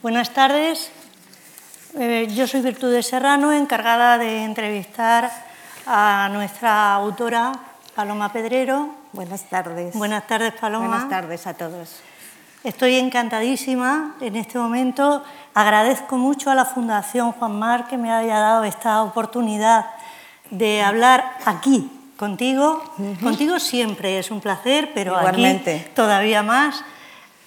Buenas tardes. Eh, yo soy Virtudes Serrano, encargada de entrevistar a nuestra autora Paloma Pedrero. Buenas tardes. Buenas tardes, Paloma. Buenas tardes a todos. Estoy encantadísima en este momento. Agradezco mucho a la Fundación Juan Mar que me haya dado esta oportunidad de hablar aquí contigo. Contigo siempre es un placer, pero Igualmente. aquí todavía más.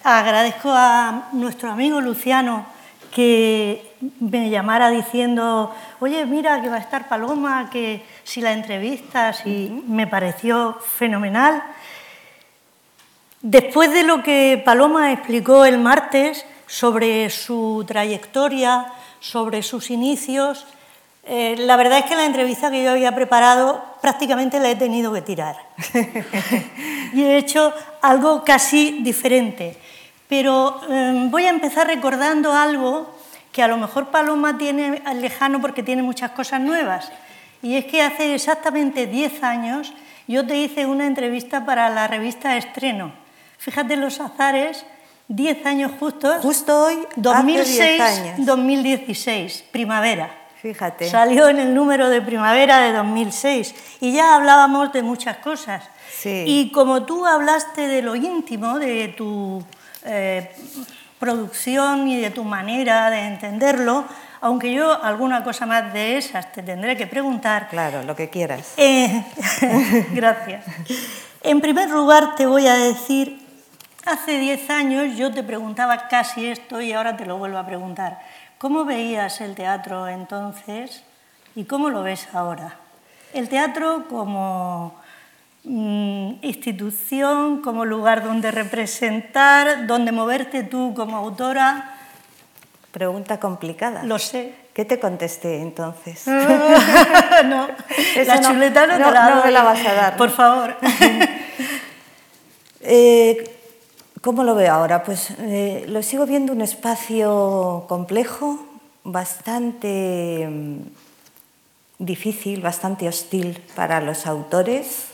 Agradezco a nuestro amigo Luciano que me llamara diciendo, oye, mira que va a estar Paloma, que si la entrevistas, y me pareció fenomenal. Después de lo que Paloma explicó el martes sobre su trayectoria, sobre sus inicios, eh, la verdad es que la entrevista que yo había preparado prácticamente la he tenido que tirar. y he hecho algo casi diferente. Pero eh, voy a empezar recordando algo que a lo mejor Paloma tiene lejano porque tiene muchas cosas nuevas. Y es que hace exactamente 10 años yo te hice una entrevista para la revista Estreno. Fíjate los azares, 10 años justos. Justo hoy, hace 10 años. 2016, primavera. Fíjate. Salió en el número de primavera de 2006 y ya hablábamos de muchas cosas. Sí. Y como tú hablaste de lo íntimo, de tu eh, producción y de tu manera de entenderlo, aunque yo alguna cosa más de esas te tendré que preguntar. Claro, lo que quieras. Eh, gracias. En primer lugar, te voy a decir, hace 10 años yo te preguntaba casi esto y ahora te lo vuelvo a preguntar. ¿Cómo veías el teatro entonces y cómo lo ves ahora? El teatro como institución, como lugar donde representar, donde moverte tú como autora. Pregunta complicada. Lo sé. ¿Qué te contesté entonces? no, Eso la no- chuleta no, no- te la no me la vas a dar. Por favor. Eh, ¿Cómo lo veo ahora? Pues eh, lo sigo viendo un espacio complejo, bastante mm, difícil, bastante hostil para los autores.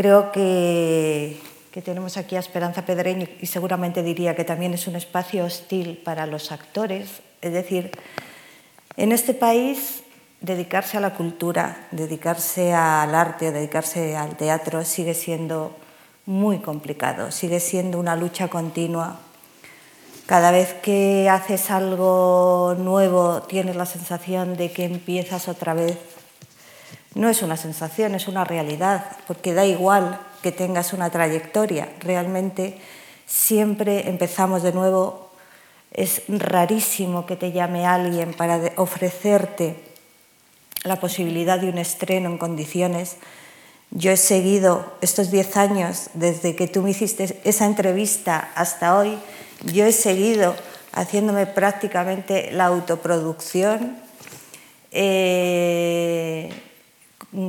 Creo que, tenemos aquí a Esperanza Pedreño y seguramente diría que también es un espacio hostil para los actores. Es decir, en este país dedicarse a la cultura, dedicarse al arte, dedicarse al teatro sigue siendo muy complicado, sigue siendo una lucha continua. Cada vez que haces algo nuevo tienes la sensación de que empiezas otra vez. No es una sensación, es una realidad, porque da igual que tengas una trayectoria, realmente siempre empezamos de nuevo. Es rarísimo que te llame alguien para ofrecerte la posibilidad de un estreno en condiciones. Yo he seguido estos 10 años, desde que tú me hiciste esa entrevista hasta hoy, yo he seguido haciéndome prácticamente la autoproducción, eh,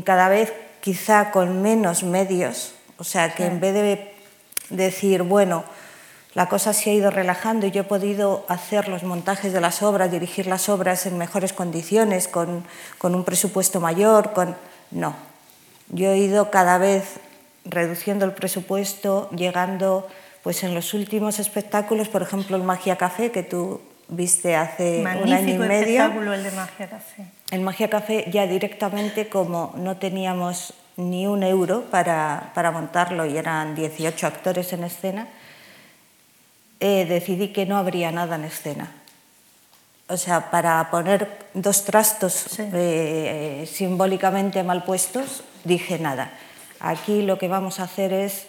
cada vez quizá con menos medios, o sea que en vez de decir, bueno, la cosa se ha ido relajando y yo he podido hacer los montajes de las obras, dirigir las obras en mejores condiciones, con, con un presupuesto mayor, con... No, yo he ido cada vez reduciendo el presupuesto, llegando pues en los últimos espectáculos, por ejemplo el Magia Café, que tú viste hace un año y medio. espectáculo el de Magia Café. En Magia Café ya directamente, como no teníamos ni un euro para, para montarlo y eran 18 actores en escena, eh, decidí que no habría nada en escena. O sea, para poner dos trastos Sí. eh, simbólicamente mal puestos, dije nada. Aquí lo que vamos a hacer es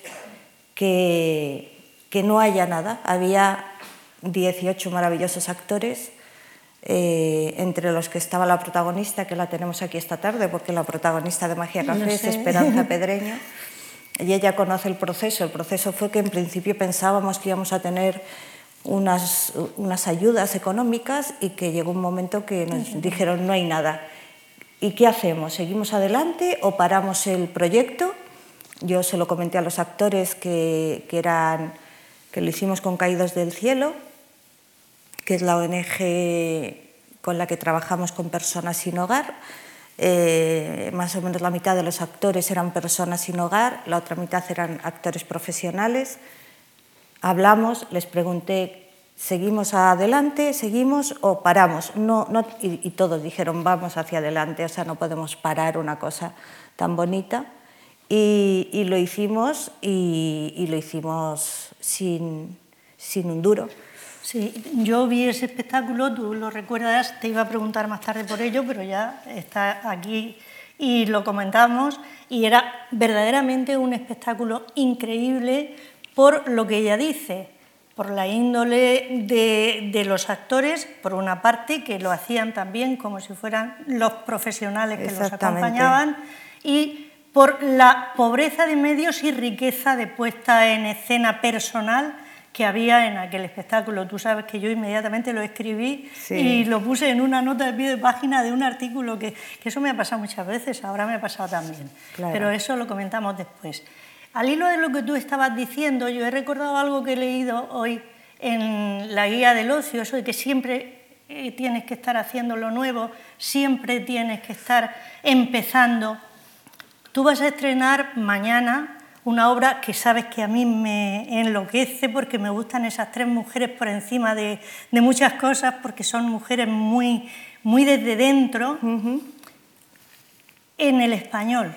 que, que no haya nada. Había 18 maravillosos actores, eh, entre los que estaba la protagonista, que la tenemos aquí esta tarde, porque la protagonista de Magia Café es sé. Esperanza Pedreño. Y ella conoce el proceso. El proceso fue que en principio pensábamos que íbamos a tener unas, unas ayudas económicas y que llegó un momento que nos dijeron no hay nada. ¿Y qué hacemos? ¿Seguimos adelante o paramos el proyecto? Yo se lo comenté a los actores que, que, eran, que lo hicimos con Caídos del Cielo, que es la ONG con la que trabajamos con personas sin hogar. Eh, más o menos la mitad de los actores eran personas sin hogar, la otra mitad eran actores profesionales. Hablamos, les pregunté seguimos adelante, seguimos o paramos. No, no, y, todos dijeron, vamos hacia adelante, o sea, no podemos parar una cosa tan bonita. Y, lo hicimos y, lo hicimos sin, sin un duro. Sí, yo vi ese espectáculo, tú lo recuerdas, te iba a preguntar más tarde por ello, pero ya está aquí y lo comentamos, y era verdaderamente un espectáculo increíble por lo que ella dice por la índole de, los actores, por una parte, que lo hacían también como si fueran los profesionales que los acompañaban, y por la pobreza de medios y riqueza de puesta en escena personal que había en aquel espectáculo. Tú sabes que yo inmediatamente lo escribí y lo puse en una nota de pie de página de un artículo que, eso me ha pasado muchas veces, ahora me ha pasado también, pero eso lo comentamos después. Al hilo de lo que tú estabas diciendo, yo he recordado algo que he leído hoy en la guía del ocio, eso de que siempre eh, tienes que estar haciendo lo nuevo, siempre tienes que estar empezando. Tú vas a estrenar mañana una obra que sabes que a mí me enloquece porque me gustan esas tres mujeres por encima de, muchas cosas, porque son mujeres muy, muy desde dentro, en el español.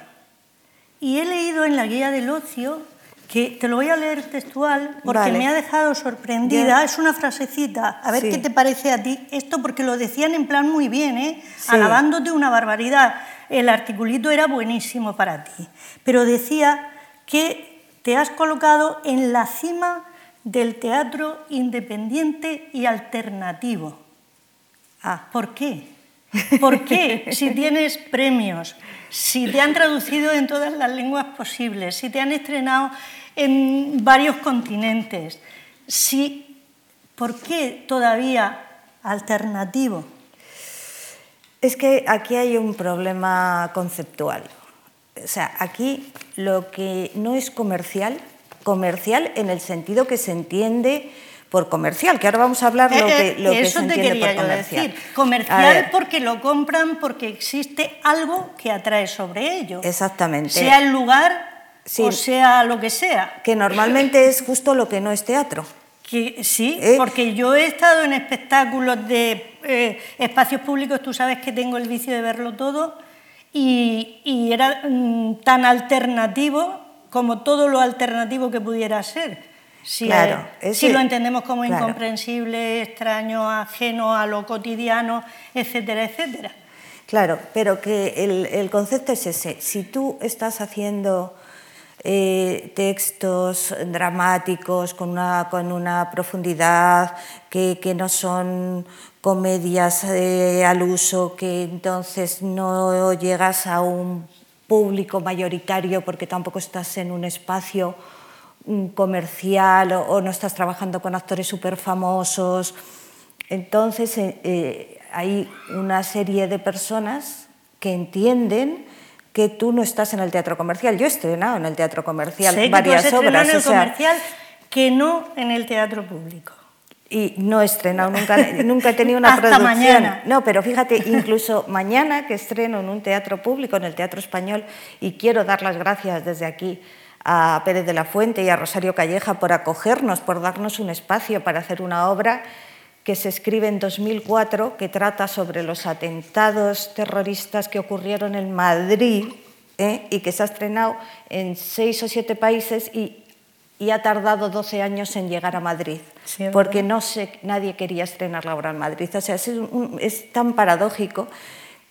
Y he leído en la guía del ocio, que te lo voy a leer textual porque me ha dejado sorprendida, es una frasecita, a ver qué te parece a ti esto, porque lo decían en plan muy bien, ¿eh? alabándote una barbaridad. El articulito era buenísimo para ti, pero decía que te has colocado en la cima del teatro independiente y alternativo. Ah, ¿por qué? ¿Por qué? Si tienes premios, si te han traducido en todas las lenguas posibles, si te han estrenado en varios continentes, si, ¿por qué todavía alternativo? Es que aquí hay un problema conceptual. O sea, aquí lo que no es comercial, comercial en el sentido que se entiende por comercial, que ahora vamos a hablar lo eh, que, lo que se entiende por comercial. Decir. Comercial porque lo compran porque existe algo que atrae sobre ello. Exactamente. Sea el lugar o sea lo que sea. Que normalmente es justo lo que no es teatro. Que, sí, ¿Eh? porque yo he estado en espectáculos de eh, espacios públicos, tú sabes que tengo el vicio de verlo todo, y, y era mm, tan alternativo como todo lo alternativo que pudiera ser si, claro, si lo entendemos como incomprensible, extraño, ajeno a lo cotidiano, etcétera, etcétera. Claro, pero que el, concepto es ese. Si tú estás haciendo eh, textos dramáticos con una, con una profundidad que, que no son comedias eh, al uso, que entonces no llegas a un público mayoritario porque tampoco estás en un espacio comercial o, no estás trabajando con actores súper famosos. Entonces eh, eh, hay una serie de personas que entienden que tú no estás en el teatro comercial. Yo he estrenado en el teatro comercial varias que tú has obras. en el comercial que no en el teatro público. Y no he estrenado, nunca, nunca he tenido una Hasta Mañana. No, pero fíjate, incluso mañana que estreno en un teatro público, en el Teatro Español, y quiero dar las gracias desde aquí a Pérez de la Fuente y a Rosario Calleja por acogernos, por darnos un espacio para hacer una obra que se escribe en 2004, que trata sobre los atentados terroristas que ocurrieron en Madrid ¿eh? y que se ha estrenado en seis o siete países y, ha tardado 12 años en llegar a Madrid, porque no sé, nadie quería estrenar la obra en Madrid. O sea, es tan paradójico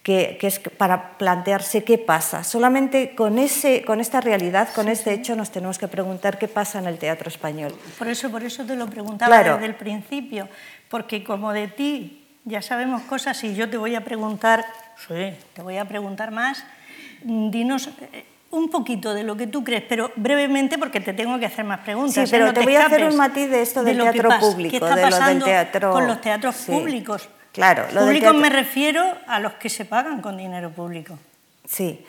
que, es para plantearse qué pasa. Solamente con, ese, con esta realidad, con este hecho, nos tenemos que preguntar qué pasa en el teatro español. Por eso, por eso te lo preguntaba desde el principio, porque como de ti ya sabemos cosas y yo te voy a preguntar, sí, te voy a preguntar más, dinos eh, un poquito de lo que tú crees, pero brevemente porque te tengo que hacer más preguntas. Sí, ¿eh? pero te, voy a hacer un matiz de esto del teatro público, ¿Qué está pasando con los teatros públicos? Claro, lo público me refiero a los que se pagan con dinero público. Sí.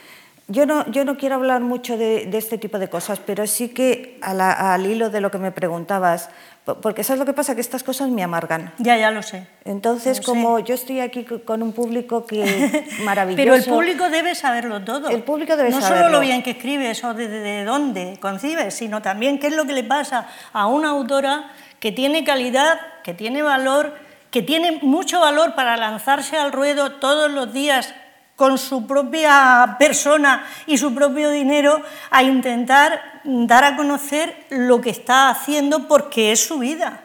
Yo no, yo no quiero hablar mucho de, este tipo de cosas, pero sí que al hilo de lo que me preguntabas, porque ¿sabes lo que pasa? Que estas cosas me amargan. Ya, ya lo sé. Entonces, como yo estoy aquí con un público que maravilloso... Pero el público debe saberlo todo. El público debe no saberlo. No solo lo bien que escribes o de, dónde concibes, sino también qué es lo que le pasa a una autora que tiene calidad, que tiene valor, que tiene mucho valor para lanzarse al ruedo todos los días con su propia persona y su propio dinero a intentar dar a conocer lo que está haciendo porque es su vida.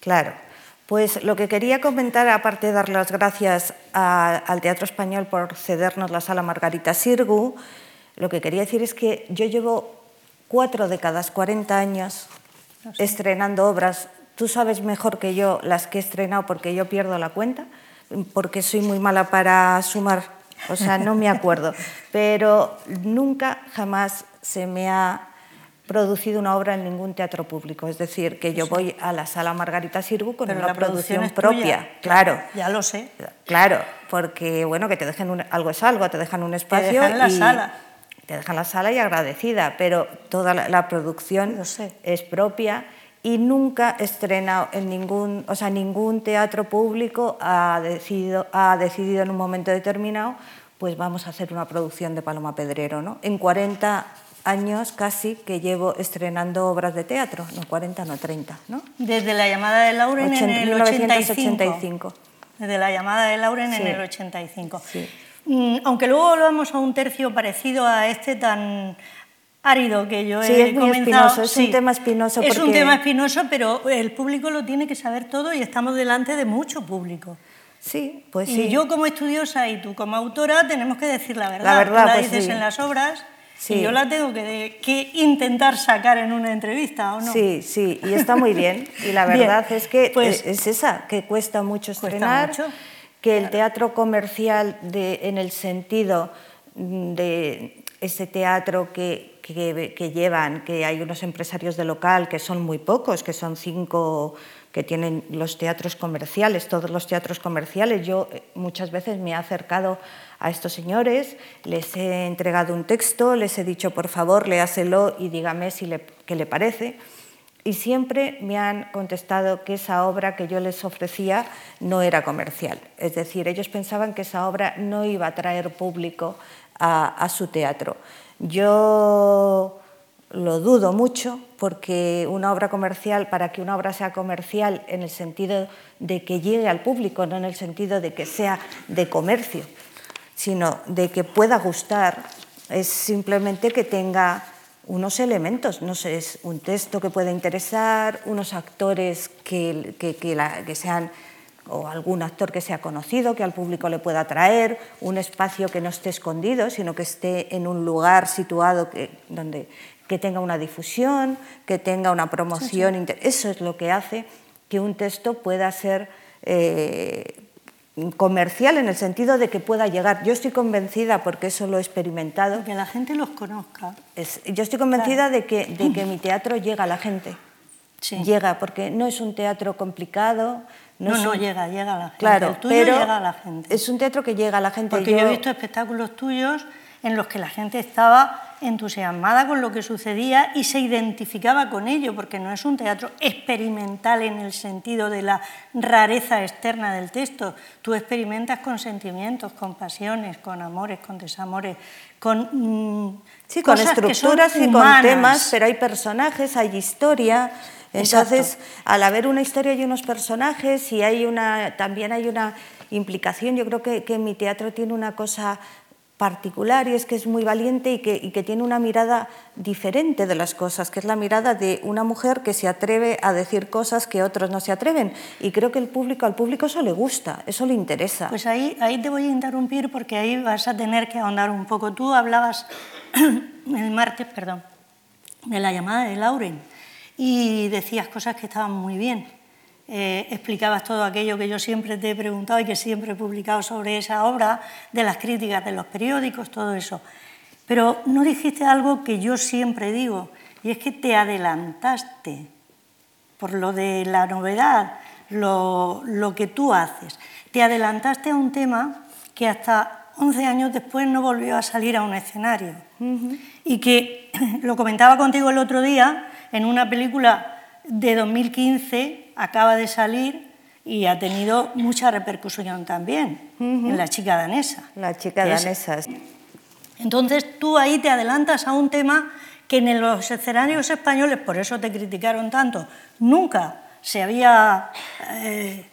Claro, pues lo que quería comentar, aparte de dar las gracias al Teatro Español por cedernos la sala Margarita Sirgu, lo que quería decir es que yo llevo cuatro décadas, 40 años, estrenando obras. Tú sabes mejor que yo las que he estrenado porque yo pierdo la cuenta, porque soy muy mala para sumar o sea, no me acuerdo, pero nunca, jamás se me ha producido una obra en ningún teatro público. Es decir, que yo voy a la sala Margarita Sirgu con una producción, propia. Claro. Ya lo sé. Claro, porque bueno, que te dejen algo es algo, te dejan un espacio. Te dejan la sala. Te dejan la sala y agradecida, pero toda la, producción es propia y nunca estrenado en ningún, o sea, ningún teatro público ha decidido, ha decidido en un momento determinado, pues vamos a hacer una producción de Paloma Pedrero, ¿no? En 40 años casi que llevo estrenando obras de teatro, no 40, no 30, ¿no? Desde la llamada de Lauren en el 1985. Desde la llamada de Lauren en el 85. Sí. Mm, aunque luego volvamos a un tercio parecido a este tan árido que yo he es comenzado. es un tema espinoso. Es un tema espinoso, pero el público lo tiene que saber todo y estamos delante de mucho público. Sí, pues sí. Y yo como estudiosa y tú como autora tenemos que decir la verdad. La verdad, tú la pues dices en las obras y yo la tengo que, que, intentar sacar en una entrevista, ¿o no? Sí, sí, y está muy bien. Y la verdad es que pues, es esa, que cuesta mucho estrenar, que el teatro comercial de, en el sentido de ese teatro que, que, llevan, que hay unos empresarios de local que son muy pocos, que son cinco que tienen los teatros comerciales, todos los teatros comerciales. Yo eh, muchas veces me he acercado a estos señores, les he entregado un texto, les he dicho, por favor, léaselo y dígame si le, le parece. Y siempre me han contestado que esa obra que yo les ofrecía no era comercial. Es decir, ellos pensaban que esa obra no iba a traer público a su teatro. Yo lo dudo mucho porque una obra comercial, para que una obra sea comercial en el sentido de que llegue al público, no en el sentido de que sea de comercio, sino de que pueda gustar, es simplemente que tenga unos elementos, no sé, es un texto que pueda interesar, unos actores que, que sean o algún actor que sea conocido, que al público le pueda atraer, un espacio que no esté escondido, sino que esté en un lugar situado que, donde, que tenga una difusión, que tenga una promoción. Eso es lo que hace que un texto pueda ser eh, comercial en el sentido de que pueda llegar. Yo estoy convencida, porque eso lo he experimentado. Que la gente los conozca. yo estoy convencida de, que, de que mi teatro llega a la gente. Llega, porque no es un teatro complicado, no, no, llega, llega a la gente. Claro, el tuyo pero llega a la gente. Es un teatro que llega a la gente. Porque yo... he visto espectáculos tuyos en los que la gente estaba entusiasmada con lo que sucedía y se identificaba con ello, porque no es un teatro experimental en el sentido de la rareza externa del texto. Tú experimentas con sentimientos, con pasiones, con amores, con desamores, con, mm, sí, con estructuras y con temas, pero hay personajes, hay historia. Entonces, al haber una historia y unos personajes y hay una, también hay una implicación, yo creo que, que mi teatro tiene una cosa particular y es que es muy valiente y que, tiene una mirada diferente de las cosas, que es la mirada de una mujer que se atreve a decir cosas que otros no se atreven. Y creo que el público, al público eso le gusta, eso le interesa. Pues ahí, ahí te voy a interrumpir porque ahí vas a tener que ahondar un poco. Tú hablabas el martes, perdón, de la llamada de Lauren y decías cosas que estaban muy bien. Eh, explicabas todo aquello que yo siempre te he preguntado y que siempre he publicado sobre esa obra, de las críticas de los periódicos, todo eso. Pero no dijiste algo que yo siempre digo, y es que te adelantaste por lo de la novedad, lo, lo que tú haces. Te adelantaste a un tema que hasta 11 años después no volvió a salir a un escenario. Y que, lo comentaba contigo el otro día, en una película de 2015 acaba de salir y ha tenido mucha repercusión también en La chica danesa. La chica danesa. Entonces tú ahí te adelantas a un tema que en los escenarios españoles, por eso te criticaron tanto, nunca se había eh,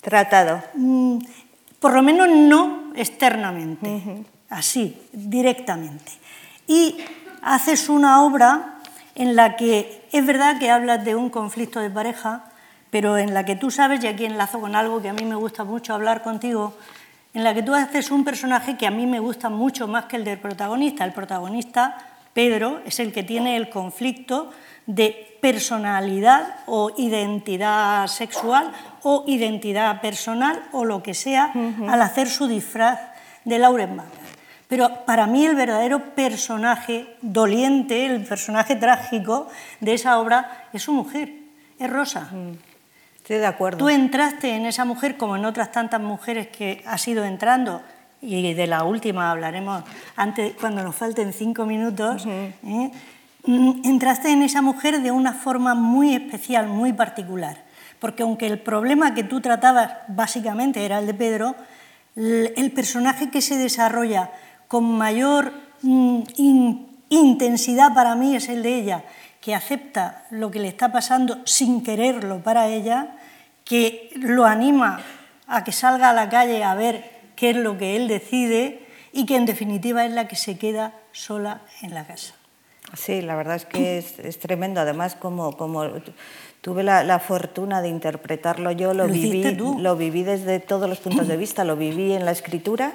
tratado. Mm, por lo menos no externamente, así, directamente. Y haces una obra en la que es verdad que hablas de un conflicto de pareja, pero en la que tú sabes, y aquí enlazo con algo que a mí me gusta mucho hablar contigo, en la que tú haces un personaje que a mí me gusta mucho más que el del protagonista. El protagonista, Pedro, es el que tiene el conflicto de personalidad o identidad sexual o identidad personal o lo que sea al hacer su disfraz de Lauren Pero para mí el verdadero personaje doliente, el personaje trágico de esa obra es su mujer, es Rosa. Mm. Estoy de acuerdo. Tú entraste en esa mujer como en otras tantas mujeres que has ido entrando, y de la última hablaremos antes, cuando nos falten cinco minutos. ¿eh? Mm, entraste en esa mujer de una forma muy especial, muy particular. Porque aunque el problema que tú tratabas básicamente era el de Pedro, el personaje que se desarrolla con mayor mm, intensidad para mí es el de ella, que acepta lo que le está pasando sin quererlo para ella, que lo anima a que salga a la calle a ver qué es lo que él decide y que en definitiva es la que se queda sola en la casa. Sí, la verdad es que es, tremendo. Además, como, como tuve la, fortuna de interpretarlo yo, lo, viví, lo viví desde todos los puntos de vista, lo viví en la escritura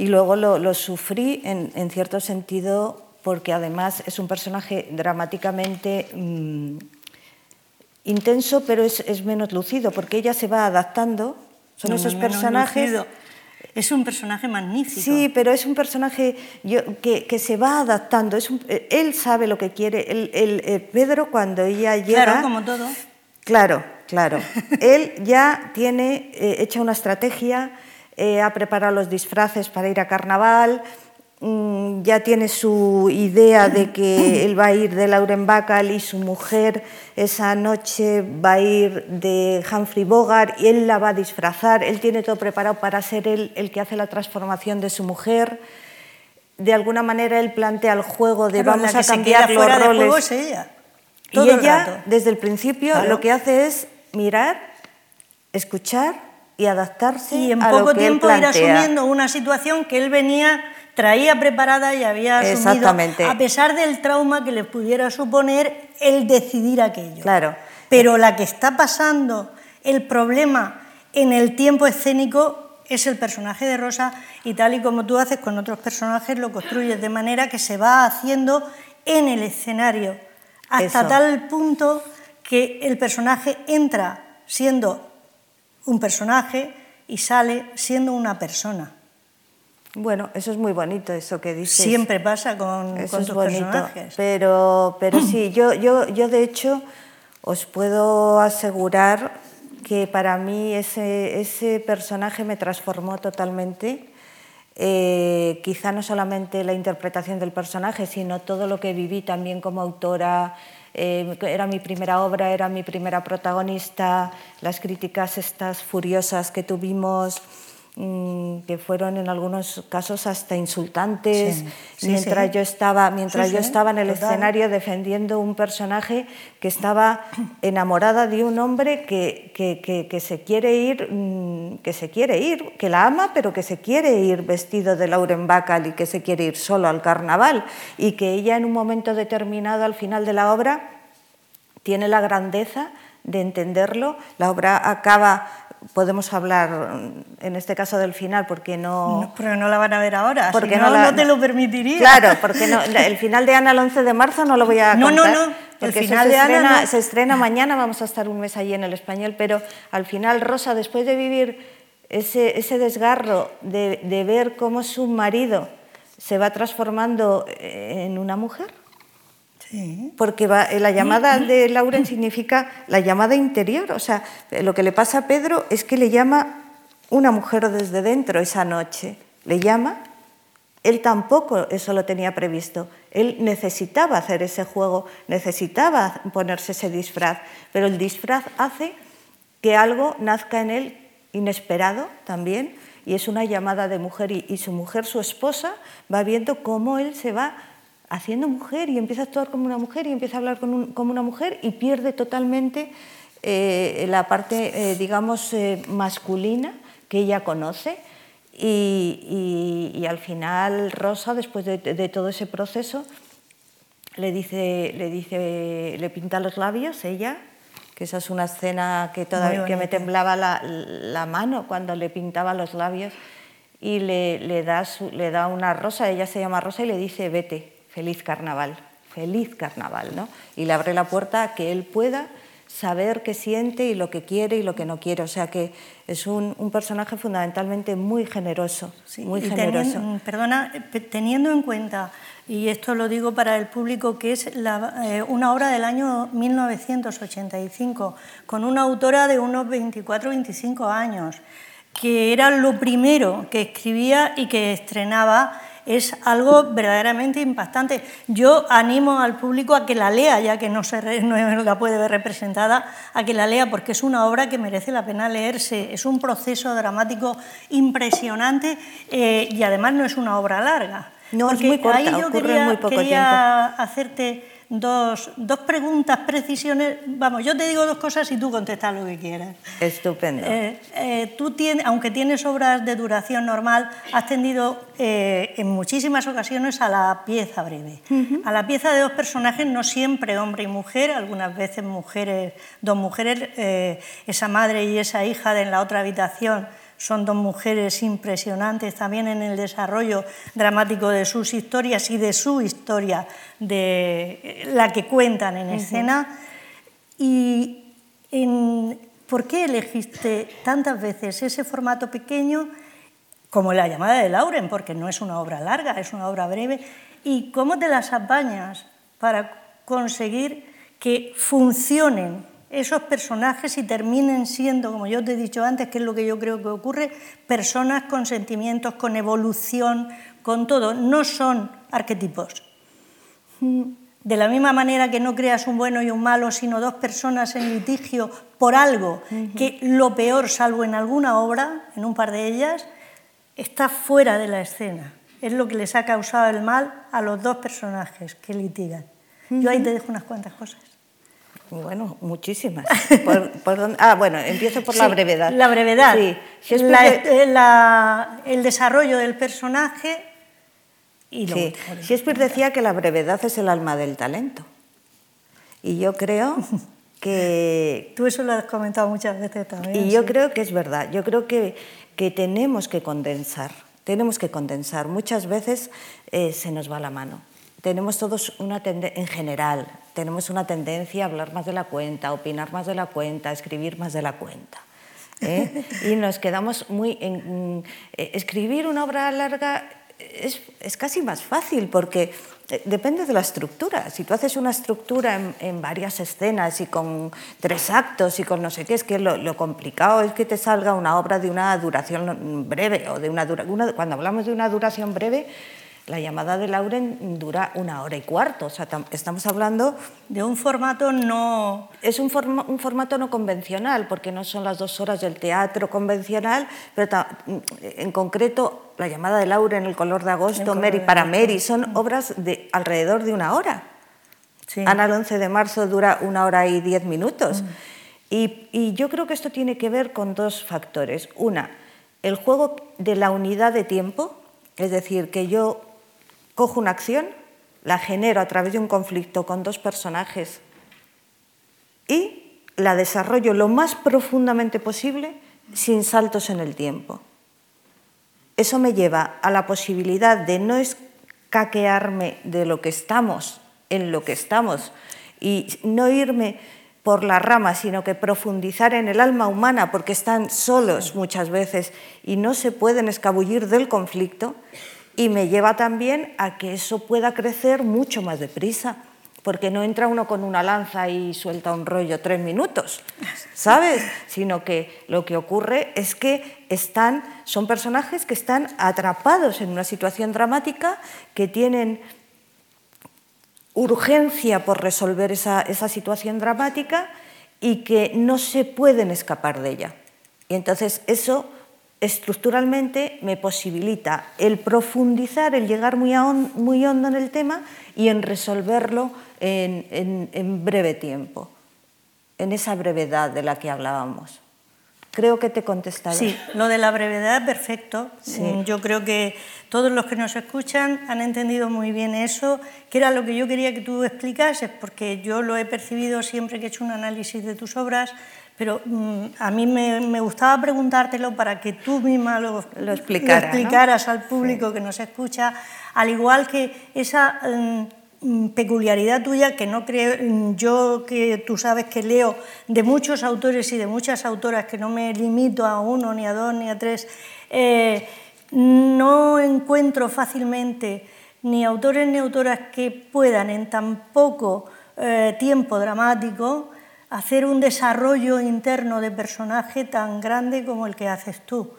y luego lo, sufrí en, en cierto sentido porque además es un personaje dramáticamente mm, intenso, pero es, menos lucido, porque ella se va adaptando. Son esos personajes. Es un personaje magnífico. Sí, pero es un personaje que, se va adaptando. Es él sabe lo que quiere. El, eh, Pedro, cuando ella llega. Claro, como todo. Claro, claro. él ya tiene eh, hecha una estrategia, eh, ha preparado los disfraces para ir a carnaval, Mm, ya tiene su idea de que él va a ir de Lauren Bacall y su mujer esa noche va a ir de Humphrey Bogart y él la va a disfrazar, él tiene todo preparado para ser él el que hace la transformación de su mujer. De alguna manera él plantea el juego de vamos a cambiar los roles. ella. y ella, desde el principio, lo que hace es mirar, escuchar y adaptarse y en a poco lo que tiempo él ir asumiendo una situación que él venía traía preparada y había asumido, a pesar del trauma que le pudiera suponer el decidir aquello. Claro. Pero la que está pasando el problema en el tiempo escénico es el personaje de Rosa y tal y como tú haces con otros personajes lo construyes de manera que se va haciendo en el escenario hasta tal punto que el personaje entra siendo un personaje y sale siendo una persona. Bueno, eso es muy bonito, eso que dices. Siempre pasa con, eso tus personajes. Pero, pero sí, yo, yo, yo de hecho os puedo asegurar que para mí ese, ese personaje me transformó totalmente. Eh, quizá no solamente la interpretación del personaje, sino todo lo que viví también como autora. Eh, era mi primera obra, era mi primera protagonista, las críticas estas furiosas que tuvimos. Mm, que fueron en algunos casos hasta insultantes mientras yo estaba mientras yo estaba en el escenario defendiendo un personaje que estaba enamorada de un hombre que, que, que, se quiere ir mm, que se quiere ir que la ama pero que se quiere ir vestido de Lauren Bacall y que se quiere ir solo al carnaval. Y que ella en un momento determinado al final de la obra tiene la grandeza de entenderlo. La obra acaba podemos hablar en este caso del final porque no... no pero no la van a ver ahora, porque no, no, te lo permitiría. Claro, porque no, el final de Ana el 11 de marzo no lo voy a contar. No, no, no. El final de Ana se estrena mañana, vamos a estar un mes allí en el español, pero al final Rosa, después de vivir ese, ese desgarro de, de ver cómo su marido se va transformando en una mujer, porque eh, la llamada de Lauren significa la llamada interior. O sea, lo que le pasa a Pedro es que le llama una mujer desde dentro esa noche le llama, él tampoco eso lo tenía previsto. Él necesitaba hacer ese juego, necesitaba ponerse ese disfraz, pero el disfraz hace que algo nazca en él inesperado también, y es una llamada de mujer, y, su mujer, su esposa, va viendo cómo él se va haciendo mujer y empieza a actuar como una mujer y empieza a hablar como una mujer y pierde totalmente eh, la parte, eh, digamos, eh, masculina que ella conoce. Y, al final Rosa, después de, todo ese proceso, le dice, le dice, le pinta los labios ella, que esa es una escena que, todavía, que me temblaba la, la, mano cuando le pintaba los labios y le, le, da le da una rosa, ella se llama Rosa y le dice, vete, feliz carnaval, feliz carnaval, ¿no? Y le abre la puerta a que él pueda saber qué siente y lo que quiere y lo que no quiere. O sea que es un, personaje fundamentalmente muy generoso. muy generoso. Teniendo, perdona, teniendo en cuenta, y esto lo digo para el público, que es eh, una obra del año 1985, con una autora de unos 24 25 años, que era lo primero que escribía y que estrenaba es algo verdaderamente impactante. Yo animo al público a que la lea, ya que no, se, no la puede ver representada, a que la lea porque es una obra que merece la pena leerse. Es un proceso dramático impresionante eh, y además no es una obra larga. No, es muy corta, ocurre muy poco quería hacerte dos, dos, preguntas, precisiones. Vamos, yo te digo dos cosas y tú contestas lo que quieras. Estupendo. Eh, eh, tú tienes, aunque tienes obras de duración normal, has tendido eh, en muchísimas ocasiones a la pieza breve. A la pieza de dos personajes, no siempre hombre y mujer, algunas veces mujeres, dos mujeres, esa madre y esa hija de en la otra habitación son dos mujeres impresionantes también en el desarrollo dramático de sus historias y de su historia, de la que cuentan en escena. ¿Y por qué elegiste tantas veces ese formato pequeño como la llamada de Lauren? Porque no es una obra larga, es una obra breve. ¿Y cómo te las apañas para conseguir que funcionen esos personajes y terminen siendo, como yo te he dicho antes, que es lo que yo creo que ocurre, personas con sentimientos, con evolución, con todo. No son arquetipos. De la misma manera que no creas un bueno y un malo, sino dos personas en litigio por algo que lo peor, salvo en alguna obra, en un par de ellas, está fuera de la escena. Es lo que les ha causado el mal a los dos personajes que litigan. Yo ahí te dejo unas cuantas cosas. Bueno, muchísimas. ah, bueno, empiezo por la brevedad. La brevedad. Sí. el desarrollo del personaje y lo sí. Shakespeare decía que la brevedad es el alma del talento. Y yo creo que... Tú eso lo has comentado muchas veces también. Y yo creo que es verdad. Yo creo que, que tenemos que condensar. Tenemos que condensar. Muchas veces eh, se nos va la mano tenemos todos una tendencia, en general, tenemos una tendencia a hablar más de la cuenta, a opinar más de la cuenta, a escribir más de la cuenta. ¿eh? y nos quedamos muy en... Eh, escribir una obra larga es, es, casi más fácil porque eh, depende de la estructura. Si tú haces una estructura en, en, varias escenas y con tres actos y con no sé qué, es que lo, lo complicado es que te salga una obra de una duración breve o de una, una cuando hablamos de una duración breve la llamada de Lauren dura una hora y cuarto, o sea, estamos hablando... De un formato no... Es un, un, formato no convencional, porque no son las dos horas del teatro convencional, pero en concreto la llamada de Lauren, El color de agosto, Mary para Mary, son obras de alrededor de una hora. Ana el 11 de marzo dura una hora y diez minutos. Mm. Y, y yo creo que esto tiene que ver con dos factores. Una, el juego de la unidad de tiempo, es decir, que yo cojo una acción, la genero a través de un conflicto con dos personajes y la desarrollo lo más profundamente posible sin saltos en el tiempo. Eso me lleva a la posibilidad de no escaquearme de lo que estamos, en lo que estamos, y no irme por la rama, sino que profundizar en el alma humana, porque están solos muchas veces y no se pueden escabullir del conflicto, y me lleva también a que eso pueda crecer mucho más deprisa. porque no entra uno con una lanza y suelta un rollo tres minutos, ¿sabes? Sino que lo que ocurre es que están, son personajes que están atrapados en una situación dramática, que tienen urgencia por resolver esa, esa situación dramática y que no se pueden escapar de ella. Y entonces eso estructuralmente me posibilita el profundizar, el llegar muy, muy hondo en el tema y en resolverlo en, breve tiempo, en esa brevedad de la que hablábamos. Creo que te he contestado. Sí, lo de la brevedad, perfecto. Mm, yo creo que todos los que nos escuchan han entendido muy bien eso, que era lo que yo quería que tú explicases, porque yo lo he percibido siempre que he hecho un análisis de tus obras, pero mm, a mí me, gustaba preguntártelo para que tú misma lo, explicaras al público que nos escucha, al igual que esa mm, mm, peculiaridad tuya que no creo yo que tú sabes que leo de muchos autores y de muchas autoras que no me limito a uno ni a dos ni a tres eh, no encuentro fácilmente ni autores ni autoras que puedan en tan poco eh, tiempo dramático hacer un desarrollo interno de personaje tan grande como el que haces tú.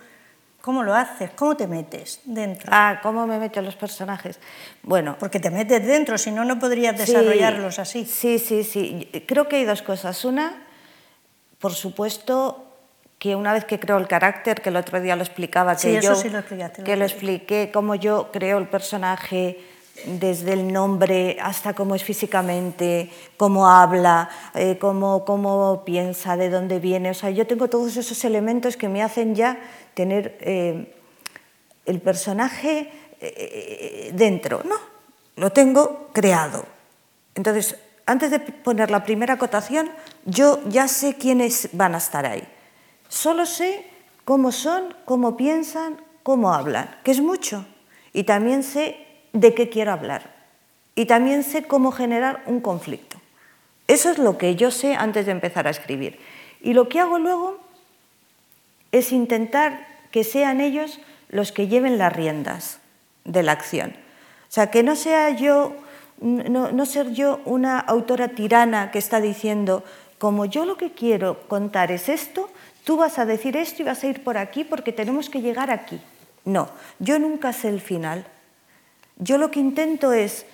¿Cómo lo haces? ¿Cómo te metes dentro? Ah, ¿cómo me meto en los personajes? Bueno. Porque te metes dentro, si no, no podrías desarrollarlos así. Sí, sí, sí. Creo que hay dos cosas. Una, por supuesto, que una vez que creo el carácter, que el otro día lo explicaba, que yo sí lo explicaste, que lo expliqué, cómo yo creo el personaje, desde el nombre hasta cómo es físicamente, cómo habla, eh, cómo, piensa, de dónde viene. O sea, yo tengo todos esos elementos que me hacen ya tener eh, el personaje eh, dentro. No, lo tengo creado. Entonces, antes de poner la primera acotación, yo ya sé quiénes van a estar ahí. Solo sé cómo son, cómo piensan, cómo hablan, que es mucho. Y también sé de qué quiero hablar y también sé cómo generar un conflicto. Eso es lo que yo sé antes de empezar a escribir. Y lo que hago luego es intentar que sean ellos los que lleven las riendas de la acción. O sea, que no sea yo, no, no ser yo una autora tirana que está diciendo, como yo lo que quiero contar es esto, tú vas a decir esto y vas a ir por aquí porque tenemos que llegar aquí. No, yo nunca sé el final. Yo lo que intento es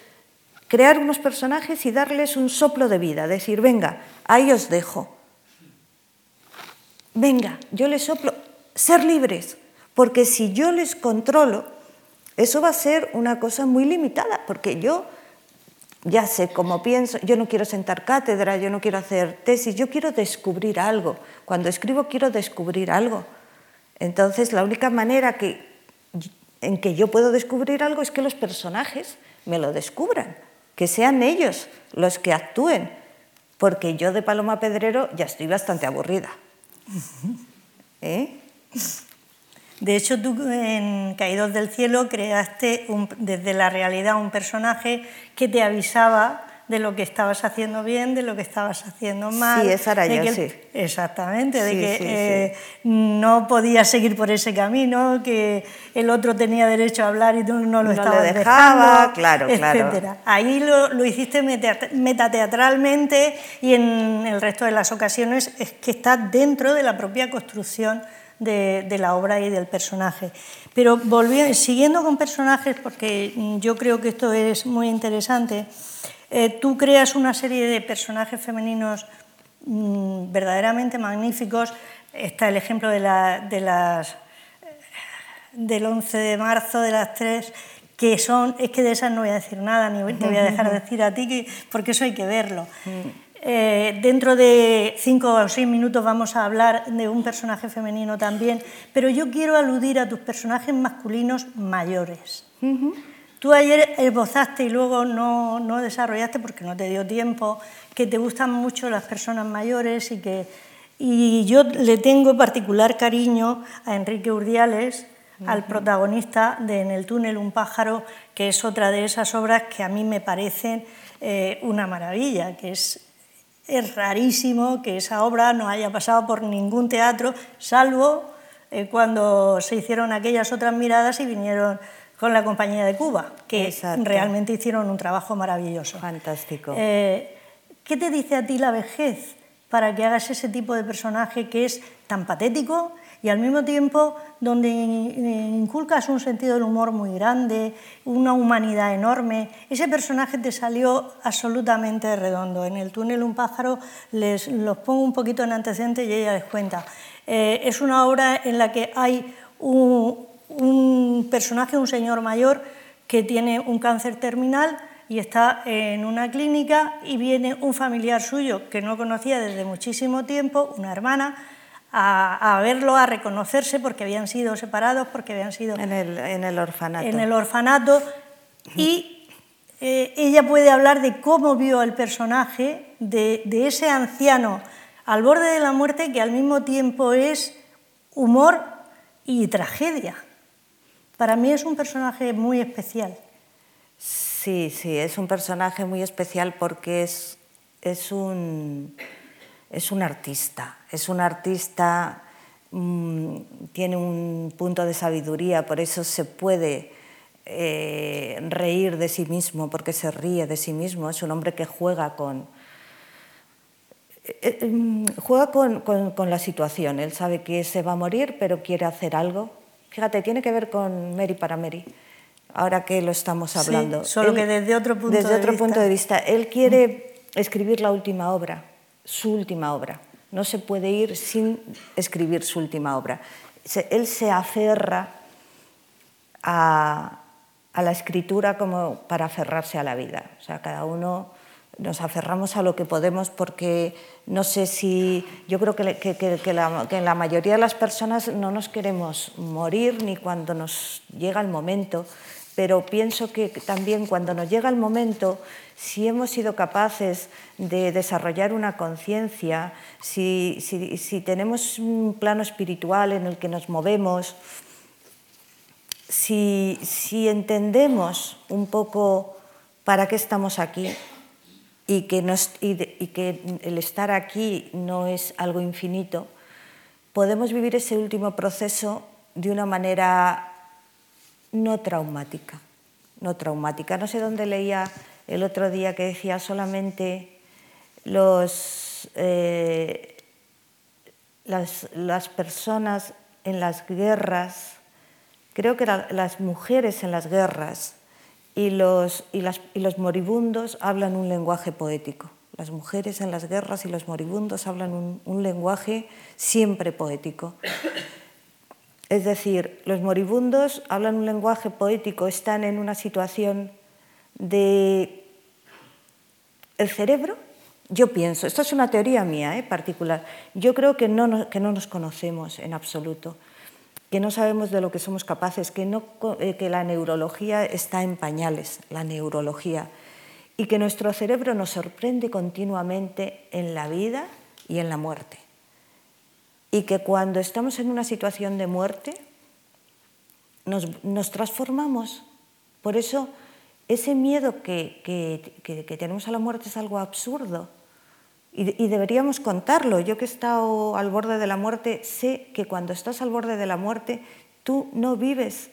crear unos personajes y darles un soplo de vida, decir, venga, ahí os dejo. Venga, yo les soplo, ser libres, porque si yo les controlo, eso va a ser una cosa muy limitada, porque yo ya sé cómo pienso, yo no quiero sentar cátedra, yo no quiero hacer tesis, yo quiero descubrir algo. Cuando escribo quiero descubrir algo. Entonces, la única manera que en que yo puedo descubrir algo es que los personajes me lo descubran, que sean ellos los que actúen, porque yo de Paloma Pedrero ya estoy bastante aburrida. ¿Eh? De hecho, tú en Caídos del Cielo creaste desde la realidad un personaje que te avisaba de lo que estabas haciendo bien, de lo que estabas haciendo mal. Sí, esa era yo, sí. Exactamente, de que eh, no podías seguir por ese camino, que el otro tenía derecho a hablar y tú no lo estabas dejaba, claro, claro. Ahí lo, lo, hiciste metateatralmente y en el resto de las ocasiones es que está dentro de la propia construcción de, de, la obra y del personaje. Pero volviendo, siguiendo con personajes, porque yo creo que esto es muy interesante, eh, tú creas una serie de personajes femeninos mm, verdaderamente magníficos. Está el ejemplo de, las, del 11 de marzo, de las tres, que son, es que de esas no voy a decir nada, ni te voy a dejar decir a ti, porque eso hay que verlo. Eh, dentro de cinco o seis minutos vamos a hablar de un personaje femenino también, pero yo quiero aludir a tus personajes masculinos mayores. Tú ayer esbozaste y luego no, no, desarrollaste porque no te dio tiempo, que te gustan mucho las personas mayores y que y yo le tengo particular cariño a Enrique Urdiales, al protagonista de En el túnel un pájaro, que es otra de esas obras que a mí me parecen eh, una maravilla, que es, es rarísimo que esa obra no haya pasado por ningún teatro, salvo eh, cuando se hicieron aquellas otras miradas y vinieron con la Compañía de Cuba, que realmente hicieron un trabajo maravilloso. Fantástico. Eh, ¿Qué te dice a ti la vejez para que hagas ese tipo de personaje que es tan patético y al mismo tiempo donde inculcas un sentido del humor muy grande, una humanidad enorme. Ese personaje te salió absolutamente redondo. En el túnel un pájaro les los pongo un poquito en antecedente y ella les cuenta. Eh, es una obra en la que hay un, un personaje, un señor mayor, que tiene un cáncer terminal y está en una clínica y viene un familiar suyo que no conocía desde muchísimo tiempo, una hermana, a, verlo, a reconocerse porque habían sido separados, porque habían sido... En el, en el orfanato. En el orfanato. Y eh, ella puede hablar de cómo vio el personaje de, de ese anciano al borde de la muerte que al mismo tiempo es humor y tragedia. Para mí es un personaje muy especial. Sí, sí, es un personaje muy especial porque es, es, un, es un artista. Es un artista, mm, tiene un punto de sabiduría, por eso se puede eh, reír de sí mismo, porque se ríe de sí mismo. Es un hombre que juega con, eh, eh, juega con, con, la situación. Él sabe que se va a morir, pero quiere hacer algo Fíjate, tiene que ver con Mary para Mary, ahora que lo estamos hablando. Sí, solo que desde otro punto desde de otro vista. punto de vista. Él quiere escribir la última obra, su última obra. No se puede ir sin escribir su última obra. Él se aferra a, a la escritura como para aferrarse a la vida. O sea, cada uno nos aferramos a lo que podemos porque no sé si, yo creo que, que, la, que, la, mayoría de las personas no nos queremos morir ni cuando nos llega el momento, pero pienso que también cuando nos llega el momento, si hemos sido capaces de desarrollar una conciencia, si, si, si tenemos un plano espiritual en el que nos movemos, si, si entendemos un poco para qué estamos aquí, y que, el estar aquí no es algo infinito, podemos vivir ese último proceso de una manera no traumática. No traumática. No sé dónde leía el otro día que decía solamente los, eh, las, las, personas en las guerras, creo que las mujeres en las guerras, y los, y, las, y los moribundos hablan un lenguaje poético. Las mujeres en las guerras y los moribundos hablan un, un lenguaje siempre poético. Es decir, los moribundos hablan un lenguaje poético, están en una situación de... El cerebro, yo pienso, esto es una teoría mía ¿eh? particular, yo creo que no, que no nos conocemos en absoluto que no sabemos de lo que somos capaces, que, no, eh, que la neurología está en pañales, la neurología, y que nuestro cerebro nos sorprende continuamente en la vida y en la muerte. Y que cuando estamos en una situación de muerte, nos, nos transformamos. Por eso ese miedo que, que, que tenemos a la muerte es algo absurdo y, deberíamos contarlo. Yo que he estado al borde de la muerte, sé que cuando estás al borde de la muerte, tú no vives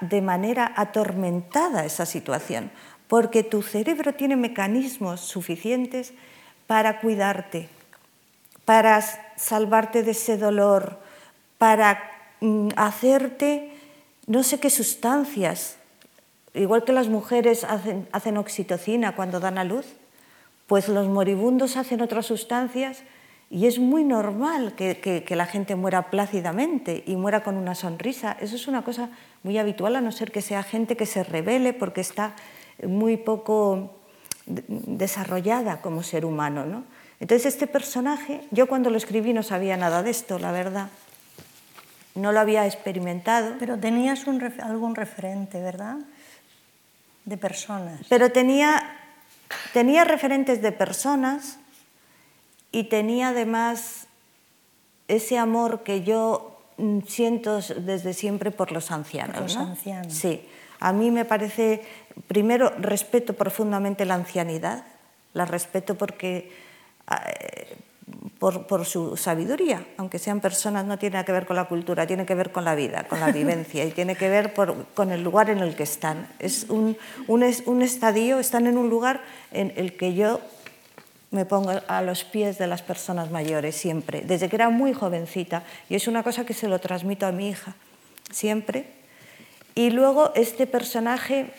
de manera atormentada esa situación, porque tu cerebro tiene mecanismos suficientes para cuidarte, para salvarte de ese dolor, para mm, hacerte no sé qué sustancias, igual que las mujeres hacen oxitocina cuando dan a luz, pues los moribundos hacen otras sustancias y es muy normal que, la gente muera plácidamente y muera con una sonrisa. Eso es una cosa muy habitual, a no ser que sea gente que se revele porque está muy poco desarrollada como ser humano. ¿no? Entonces este personaje, yo cuando lo escribí no sabía nada de esto, la verdad. No lo había experimentado. Pero tenías algún referente, ¿verdad? De personas. Pero tenía Tenía referentes de personas y tenía además ese amor que yo siento desde siempre por los ancianos. Los ancianos. Sí, a mí me parece, primero, respeto profundamente la ancianidad, la respeto porque, eh, por, su sabiduría, aunque sean personas, no tiene que ver con la cultura, tiene que ver con la vida, con la vivencia y tiene que ver con el lugar en el que están. Es un, un, estadio, están en un lugar en el que yo me pongo a los pies de las personas mayores siempre, desde que era muy jovencita y es una cosa que se lo transmito a mi hija siempre. Y luego este personaje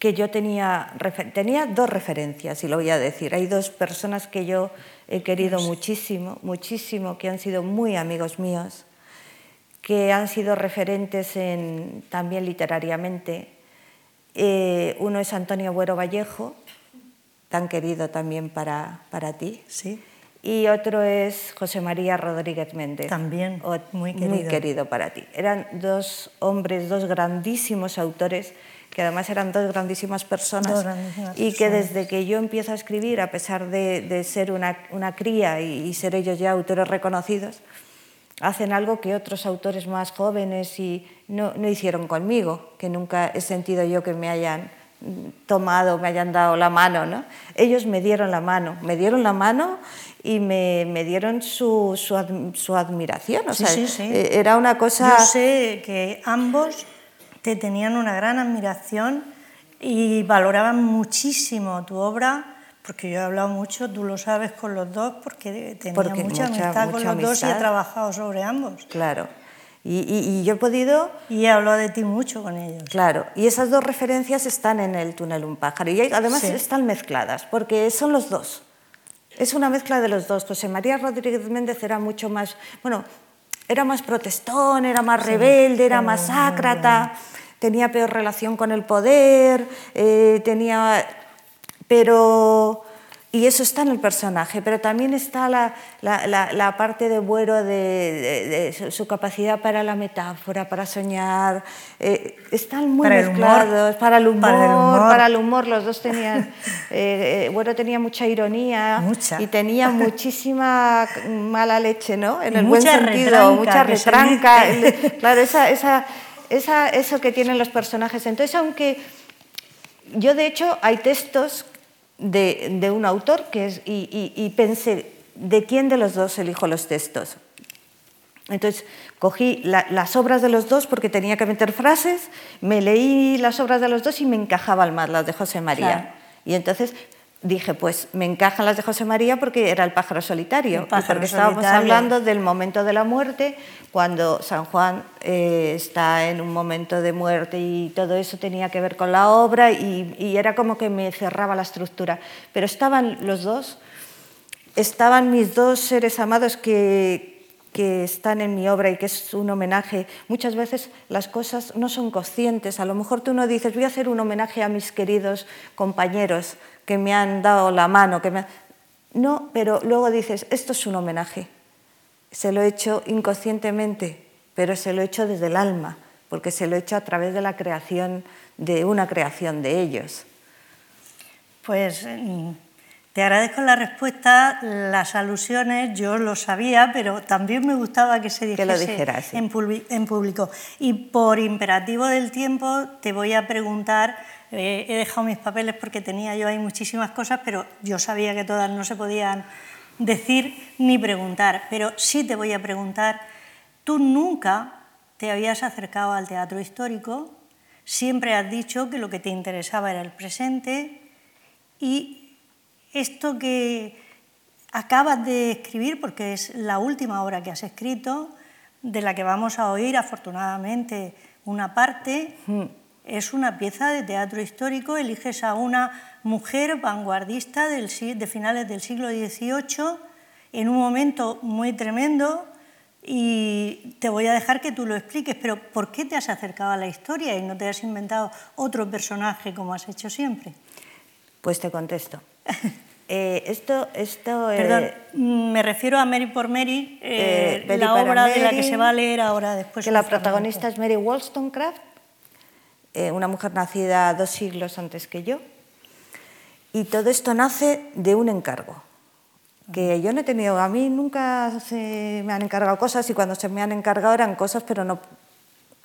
que yo tenía, tenía dos referencias, y lo voy a decir. Hay dos personas que yo he querido muchísimo, muchísimo, que han sido muy amigos míos, que han sido referentes en, también literariamente. Eh, uno es Antonio Buero Vallejo, tan querido también para, para ti. Sí. Y otro es José María Rodríguez Méndez. También, muy querido. Muy querido para ti. Eran dos hombres, dos grandísimos autores que además eran dos grandísimas personas y que desde que yo empiezo a escribir, a pesar de, ser una, cría y, ser ellos ya autores reconocidos, hacen algo que otros autores más jóvenes y no, hicieron conmigo, que nunca he sentido yo que me hayan tomado, me hayan dado la mano. ¿no? Ellos me dieron la mano, me dieron la mano y me, dieron su, su, admiración. O sea, eh, era una cosa... Yo sé que ambos te tenían una gran admiración y valoraban muchísimo tu obra, porque yo he hablado mucho, tú lo sabes, con los dos, porque tenía mucha, amistad con los dos y he trabajado sobre ambos. Claro. Y, yo he podido... Y he hablado de ti mucho con ellos. Claro, y esas dos referencias están en el túnel Un pájaro, y además están mezcladas, porque son los dos. Es una mezcla de los dos. José María Rodríguez Méndez era mucho más, bueno, era más protestón, era más rebelde, era más ácrata, tenía peor relación con el poder, eh, tenía... Pero y eso está en el personaje, pero también está la, la, parte de Buero de, su, capacidad para la metáfora, para soñar. Eh, están muy mezclados. para, el humor, para el humor, Los dos tenían. Eh, eh, Buero tenía mucha ironía y tenía muchísima mala leche, ¿no? En el buen sentido, mucha retranca. claro, esa, esa, esa, eso que tienen los personajes. Entonces, aunque. Yo, de hecho, hay textos de, un autor que es, y, pensé, ¿de quién de los dos elijo los textos? Entonces cogí las obras de los dos porque tenía que meter frases, me leí las obras de los dos y me encajaban más las de José María. Y entonces dije, pues me encajan las de José María porque era el pájaro solitario, porque estábamos hablando del momento de la muerte, cuando San Juan eh, está en un momento de muerte y todo eso tenía que ver con la obra y, y, era como que me cerraba la estructura. Pero estaban los dos, estaban mis dos seres amados que, que están en mi obra y que es un homenaje. Muchas veces las cosas no son conscientes. A lo mejor tú no dices, voy a hacer un homenaje a mis queridos compañeros que me han dado la mano, que me... No, pero luego dices, esto es un homenaje. Se lo he hecho inconscientemente, pero se lo he hecho desde el alma, porque se lo he hecho a través de la creación, de una creación de ellos. Pues mm, te agradezco la respuesta, las alusiones, yo lo sabía, pero también me gustaba que se dijese en, público. Y por imperativo del tiempo te voy a preguntar he dejado mis papeles porque tenía yo ahí muchísimas cosas, pero yo sabía que todas no se podían decir ni preguntar. Pero sí te voy a preguntar, tú nunca te habías acercado al teatro histórico, siempre has dicho que lo que te interesaba era el presente y esto que acabas de escribir, porque es la última obra que has escrito, de la que vamos a oír afortunadamente una parte, mm es una pieza de teatro histórico, eliges a una mujer vanguardista del, de finales del siglo XVIII en un momento muy tremendo y te voy a dejar que tú lo expliques, pero ¿por qué te has acercado a la historia y no te has inventado otro personaje como has hecho siempre? Pues te contesto. Eh, esto, esto, eh, Perdón, me refiero a Mary por Mary, eh, la obra de la que se va a leer ahora después. Que la protagonista es Mary Wollstonecraft eh, una mujer nacida dos siglos antes que yo. Y todo esto nace de un encargo, que yo no he tenido, a mí nunca se me han encargado cosas y cuando se me han encargado eran cosas pero no,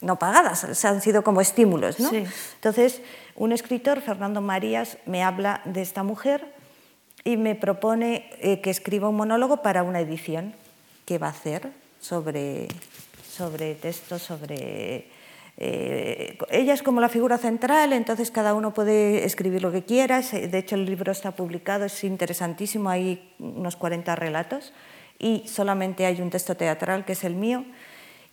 no pagadas, se han sido como estímulos. ¿no? Entonces, un escritor, Fernando Marías, me habla de esta mujer y me propone eh, que escriba un monólogo para una edición que va a hacer sobre, sobre texto, sobre... Eh, ella es como la figura central, entonces cada uno puede escribir lo que quiera. De hecho, el libro está publicado, es interesantísimo, hay unos 40 relatos y solamente hay un texto teatral que es el mío.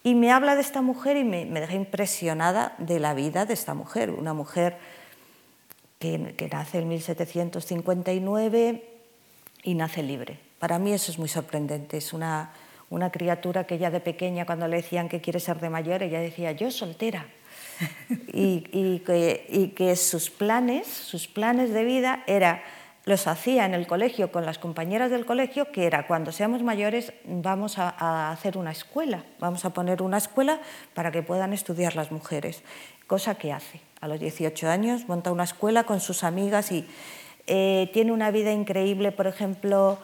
Y me habla de esta mujer y me, deja impresionada de la vida de esta mujer, una mujer que, que nace en 1759 y nace libre. Para mí eso es muy sorprendente, es una, una criatura que ya de pequeña, cuando le decían que quiere ser de mayor, ella decía, yo soltera. y, y, que, y, que, sus planes, sus planes de vida era, los hacía en el colegio con las compañeras del colegio, que era cuando seamos mayores vamos a, a hacer una escuela, vamos a poner una escuela para que puedan estudiar las mujeres, cosa que hace. A los 18 años monta una escuela con sus amigas y eh, tiene una vida increíble, por ejemplo,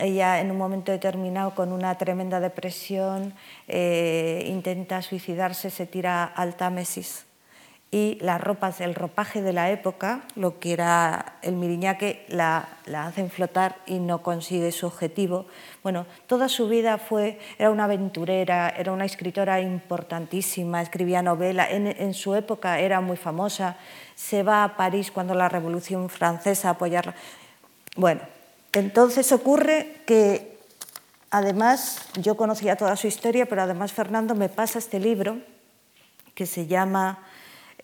ella en un momento determinado con una tremenda depresión eh, intenta suicidarse, se tira al Támesis y las ropas, el ropaje de la época, lo que era el miriñaque, la, la, hacen flotar y no consigue su objetivo. Bueno, toda su vida fue, era una aventurera, era una escritora importantísima, escribía novela, en, su época era muy famosa, se va a París cuando la Revolución Francesa apoyarla. Bueno, entonces ocurre que además yo conocía toda su historia, pero además Fernando me pasa este libro que se llama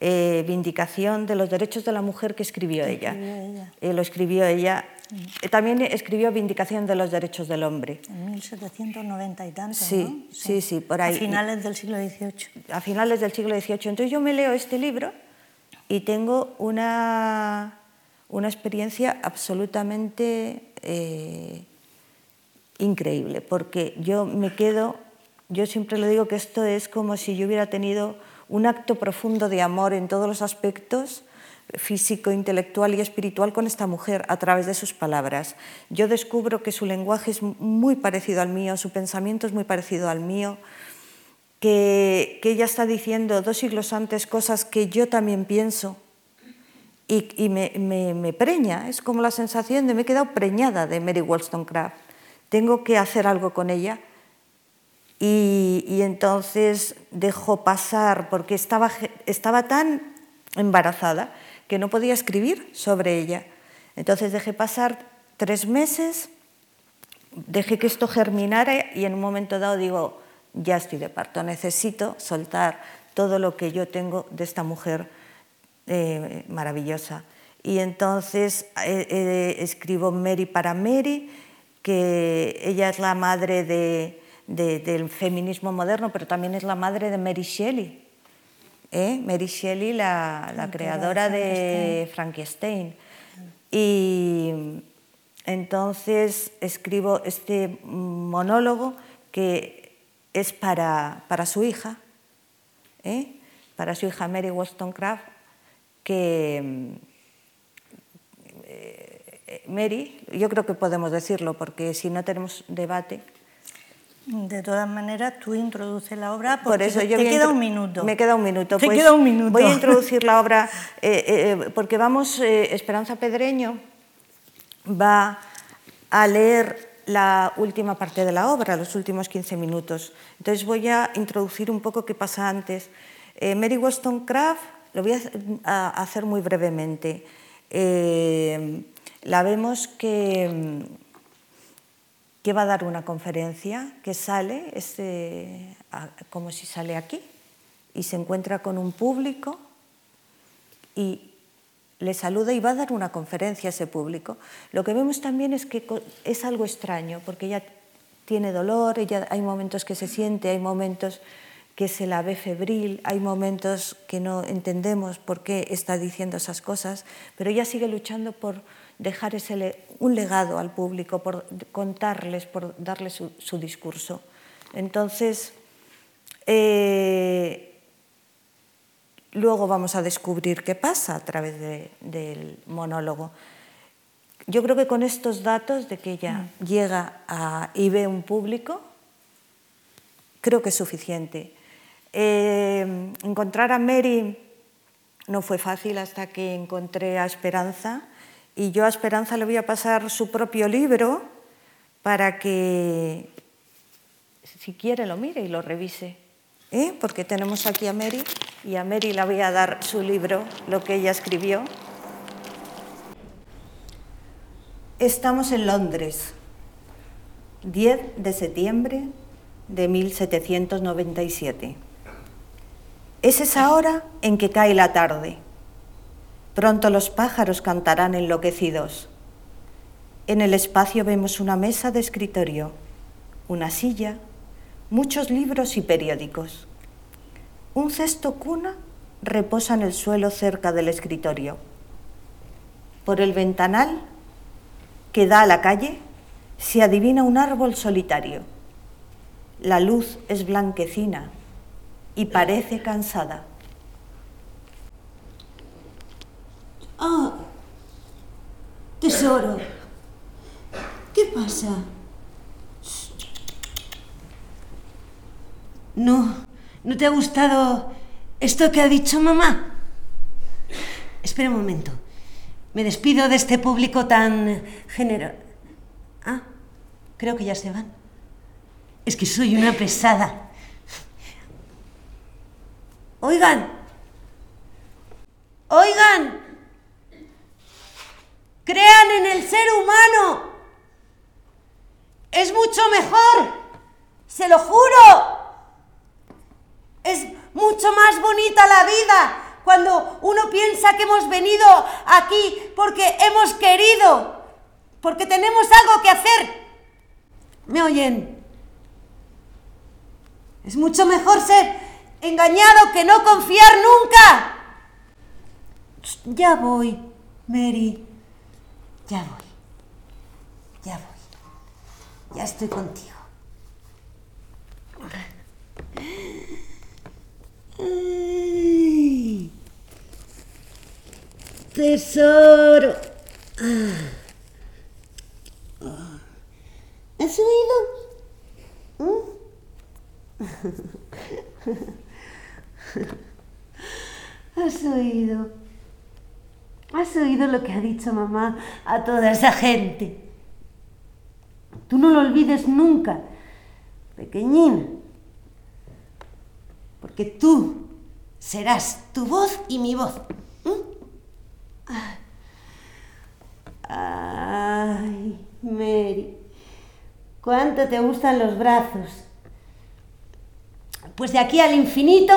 eh, Vindicación de los Derechos de la Mujer que escribió ella. ella. Eh, lo escribió ella. Mm. También escribió Vindicación de los Derechos del Hombre. En 1790 y tanto, sí, ¿no? Sí, sí, sí, por ahí. A finales del siglo XVIII. A finales del siglo XVIII. Entonces yo me leo este libro y tengo una, una experiencia absolutamente eh, increíble, porque yo me quedo, yo siempre le digo que esto es como si yo hubiera tenido un acto profundo de amor en todos los aspectos, físico, intelectual y espiritual con esta mujer a través de sus palabras. Yo descubro que su lenguaje es muy parecido al mío, su pensamiento es muy parecido al mío, que, que ella está diciendo dos siglos antes cosas que yo también pienso y, me, preña, es como la sensación de me he quedado preñada de Mary Wollstonecraft. Tengo que hacer algo con ella y, y entonces dejo pasar, porque estaba, estaba tan embarazada que no podía escribir sobre ella. Entonces dejé pasar tres meses, dejé que esto germinara y en un momento dado digo, ya estoy de parto, necesito soltar todo lo que yo tengo de esta mujer eh, maravillosa. Y entonces eh, eh, escribo Mary para Mary, que ella es la madre de, de, del feminismo moderno, pero también es la madre de Mary Shelley. Mary Shelley, la, la creadora de Frankenstein. Y entonces escribo este monólogo que es para, para su hija, ¿eh? para su hija Mary Wollstonecraft, que eh, Mary, yo creo que podemos decirlo, porque si no tenemos debate, de todas maneras, tú introduces la obra porque Por eso yo te queda un minuto. Me queda un minuto. Te pues queda un minuto. Voy a introducir la obra eh, eh, porque vamos, eh, Esperanza Pedreño va a leer la última parte de la obra, los últimos 15 minutos. Entonces voy a introducir un poco qué pasa antes. Mary Wollstonecraft, lo voy a hacer muy brevemente. la vemos que que va a dar una conferencia, que sale, este, como si sale aquí, y se encuentra con un público y le saluda y va a dar una conferencia a ese público. Lo que vemos también es que es algo extraño, porque ella tiene dolor, ella, hay momentos que se siente, hay momentos que se la ve febril, hay momentos que no entendemos por qué está diciendo esas cosas, pero ella sigue luchando por dejar ese, un legado al público, por contarles, por darles su, su discurso. Entonces, eh, luego vamos a descubrir qué pasa a través de, del monólogo. Yo creo que con estos datos de que ella mm. llega a, y ve un público, creo que es suficiente. Eh, encontrar a Mary no fue fácil hasta que encontré a Esperanza y yo a Esperanza le voy a pasar su propio libro para que, si quiere, lo mire y lo revise. ¿eh? Porque tenemos aquí a Mary y a Mary le voy a dar su libro, lo que ella escribió. Estamos en Londres, 10 de septiembre de 1797. Es esa hora en que cae la tarde. Pronto los pájaros cantarán enloquecidos. En el espacio vemos una mesa de escritorio, una silla, muchos libros y periódicos. Un cesto cuna reposa en el suelo cerca del escritorio. Por el ventanal que da a la calle se adivina un árbol solitario. La luz es blanquecina y parece cansada. Ah, tesoro, ¿qué pasa? No, ¿no te ha gustado esto que ha dicho mamá? Espera un momento. Me despido de este público tan generoso. Ah, creo que ya se van. Es que soy una pesada. Oigan. Oigan. Crean en el ser humano. Es mucho mejor. Se lo juro. Es mucho más bonita la vida cuando uno piensa que hemos venido aquí porque hemos querido, porque tenemos algo que hacer. ¿Me oyen? Es mucho mejor ser engañado que no confiar nunca. Ya voy, Mary. Ya voy. Ya voy. Ya estoy contigo. tesoro. ¿Has oído? ¿Has oído? ¿Has oído lo que ha dicho mamá a toda esa gente? Tú no lo olvides nunca, pequeñina, porque tú serás tu voz y mi voz. Ay, Mary, ¿cuánto te gustan los brazos? Pues de aquí al infinito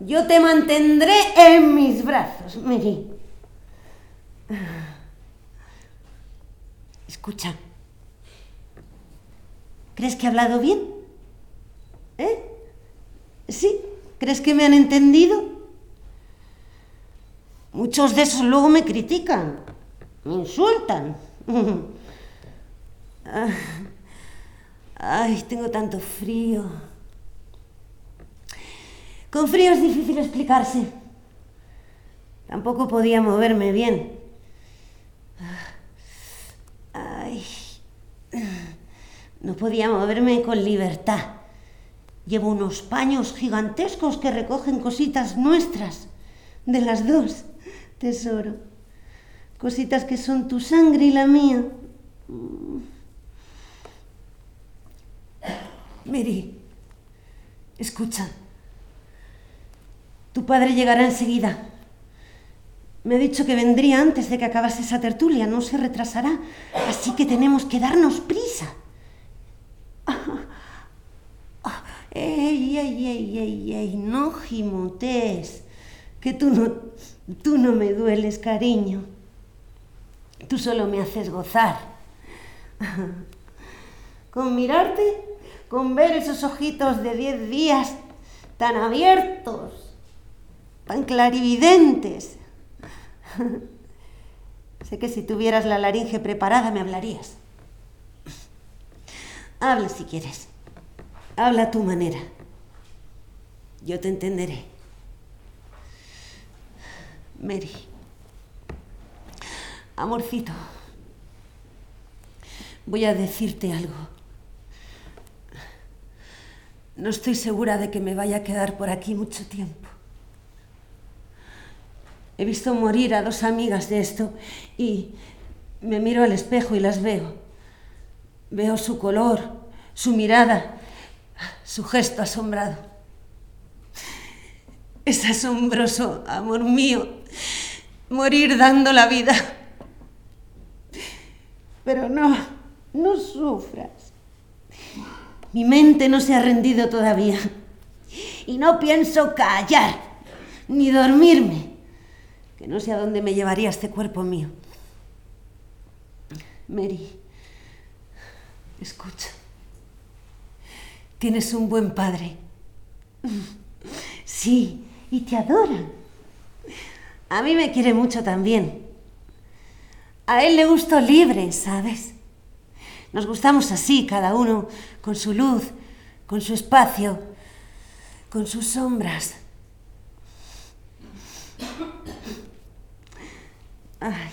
yo te mantendré en mis brazos, Mary. Escucha. ¿Crees que he hablado bien? ¿Eh? ¿Sí? ¿Crees que me han entendido? Muchos de esos luego me critican, me insultan. Ay, tengo tanto frío. Con frío es difícil explicarse. Tampoco podía moverme bien. Ay, no podía moverme con libertad. Llevo unos paños gigantescos que recogen cositas nuestras, de las dos, tesoro. Cositas que son tu sangre y la mía. Mary, escucha. Tu padre llegará enseguida. Me ha dicho que vendría antes de que acabase esa tertulia, no se retrasará, así que tenemos que darnos prisa. ¡Ey, ey, ey, ey, ey! No gimotes, que tú no, tú no me dueles, cariño. Tú solo me haces gozar. Con mirarte, con ver esos ojitos de diez días tan abiertos, tan clarividentes sé que si tuvieras la laringe preparada me hablarías. Habla si quieres. Habla a tu manera. Yo te entenderé. Mary. Amorcito. Voy a decirte algo. No estoy segura de que me vaya a quedar por aquí mucho tiempo. He visto morir a dos amigas de esto y Me miro al espejo y las veo. Veo su color, su mirada, su gesto asombrado. Es asombroso, amor mío, morir dando la vida. Pero no, no sufras. Mi mente no se ha rendido todavía. Y no pienso callar, ni dormirme, que no sé a dónde me llevaría este cuerpo mío. Mary, escucha. Tienes un buen padre. Sí, y te adora. A mí me quiere mucho también. A él le gusto libre, ¿sabes? Nos gustamos así, cada uno, con su luz, con su espacio, con sus sombras. Ay,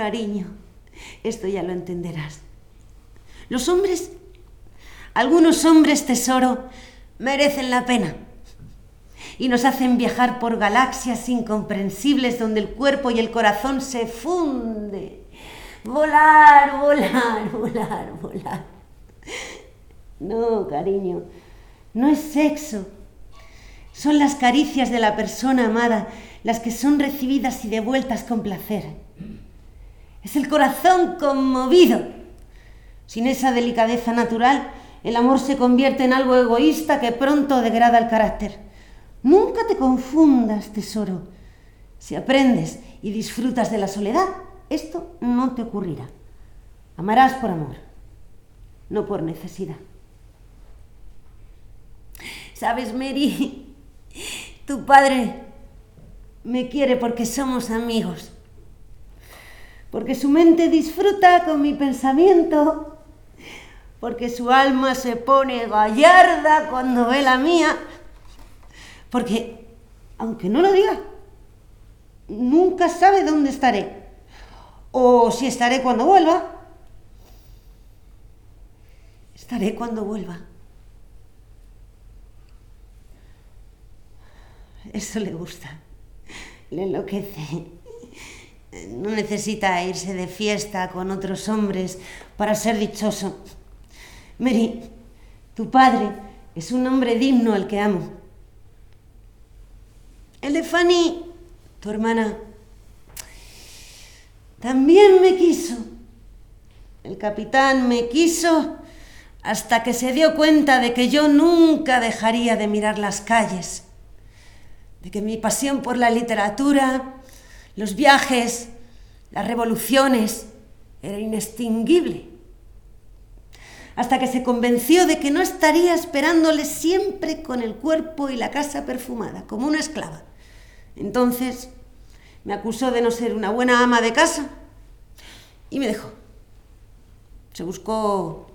cariño, esto ya lo entenderás. Los hombres, algunos hombres tesoro, merecen la pena y nos hacen viajar por galaxias incomprensibles donde el cuerpo y el corazón se funden. Volar, volar, volar, volar. No, cariño, no es sexo. Son las caricias de la persona amada las que son recibidas y devueltas con placer. Es el corazón conmovido. Sin esa delicadeza natural, el amor se convierte en algo egoísta que pronto degrada el carácter. Nunca te confundas, tesoro. Si aprendes y disfrutas de la soledad, esto no te ocurrirá. Amarás por amor, no por necesidad. ¿Sabes, Mary? Tu padre me quiere porque somos amigos. Porque su mente disfruta con mi pensamiento. Porque su alma se pone gallarda cuando ve la mía. Porque, aunque no lo diga, nunca sabe dónde estaré o si estaré cuando vuelva. Estaré cuando vuelva. Eso le gusta, le enloquece. No necesita irse de fiesta con otros hombres para ser dichoso. Mary, tu padre es un hombre digno al que amo. El de Fanny, tu hermana, también me quiso. El capitán me quiso hasta que se dio cuenta de que yo nunca dejaría de mirar las calles, de que mi pasión por la literatura, los viajes, las revoluciones era inextinguible. Hasta que se convenció de que no estaría esperándole siempre con el cuerpo y la casa perfumada, como una esclava. Entonces me acusó de no ser una buena ama de casa y me dejó. Se buscó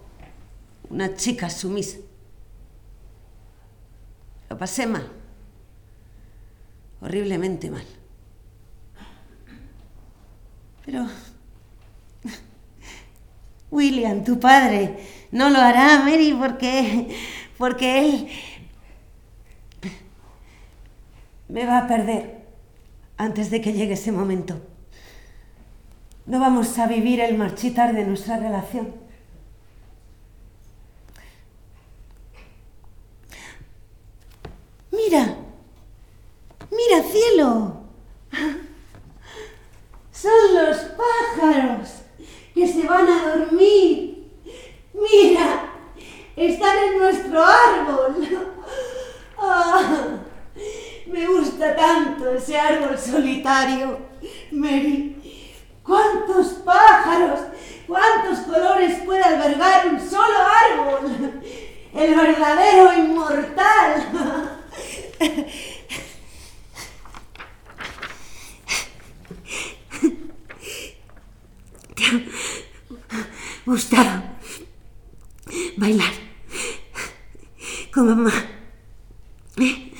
una chica sumisa. Lo pasé mal, horriblemente mal. Pero William, tu padre, no lo hará, Mary, porque, porque él me va a perder antes de que llegue ese momento. No vamos a vivir el marchitar de nuestra relación. Mira, mira cielo. Son los pájaros que se van a dormir. Mira, están en nuestro árbol. Ah. Me gusta tanto ese árbol solitario, Mary. ¿Cuántos pájaros, cuántos colores puede albergar un solo árbol? El verdadero inmortal. ¿Te ha gustado bailar con mamá? ¿Eh?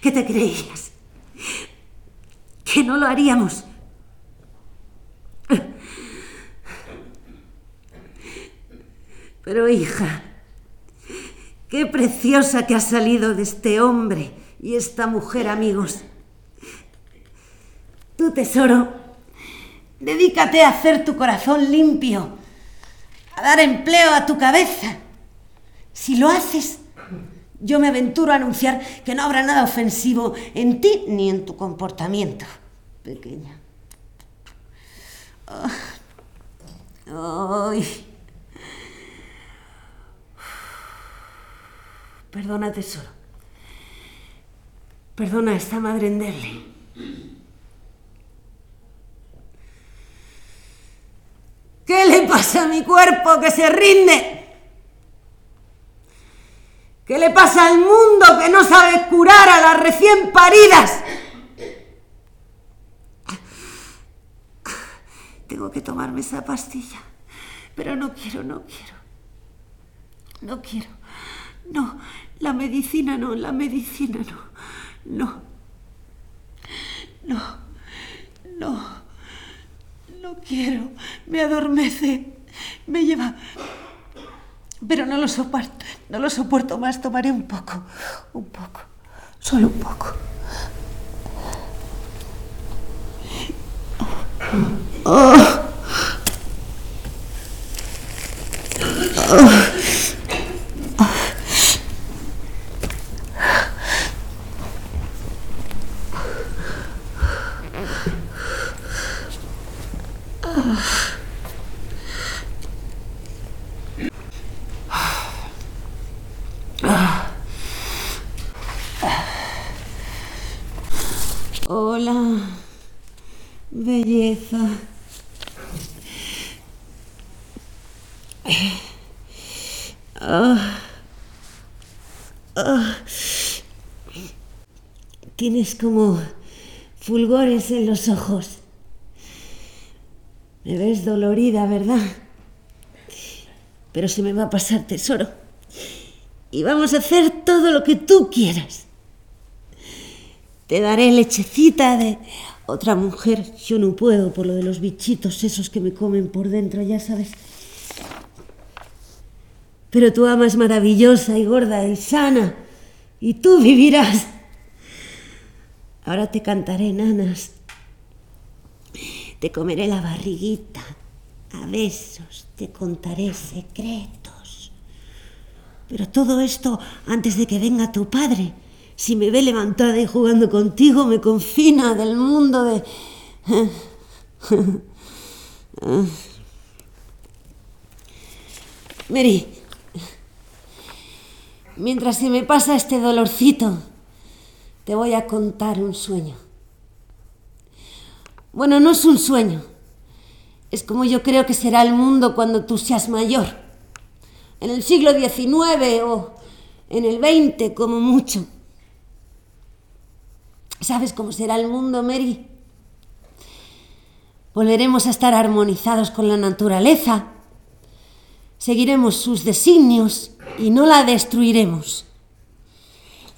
¿Qué te creías? Que no lo haríamos. Pero hija, qué preciosa que ha salido de este hombre y esta mujer, amigos. Tu tesoro Dedícate a hacer tu corazón limpio, a dar empleo a tu cabeza. Si lo haces, yo me aventuro a anunciar que no habrá nada ofensivo en ti ni en tu comportamiento, pequeña. Ay. Perdona. Perdona a esta madre endeble. ¿Qué le pasa a mi cuerpo que se rinde? ¿Qué le pasa al mundo que no sabe curar a las recién paridas? Tengo que tomarme esa pastilla, pero no quiero, no quiero. No quiero. No, la medicina no, la medicina no. No. No. No. No quiero. Me adormece. Me lleva. Pero no lo soporto. No lo soporto más. Tomaré un poco. Un poco. Solo un poco. Oh. Oh. Tienes como fulgores en los ojos. Me ves dolorida, ¿verdad? Pero se me va a pasar, tesoro. Y vamos a hacer todo lo que tú quieras. Te daré lechecita de otra mujer. Yo no puedo por lo de los bichitos esos que me comen por dentro, ya sabes. Pero tu ama es maravillosa y gorda y sana. Y tú vivirás. Ahora te cantaré nanas. Te comeré la barriguita. A besos te contaré secretos. Pero todo esto antes de que venga tu padre. Si me ve levantada y jugando contigo, me confina del mundo de... Mary, mientras se me pasa este dolorcito, te voy a contar un sueño. Bueno, no es un sueño. Es como yo creo que será el mundo cuando tú seas mayor. En el siglo XIX o en el XX como mucho. ¿Sabes cómo será el mundo, Mary? Volveremos a estar armonizados con la naturaleza. Seguiremos sus designios y no la destruiremos.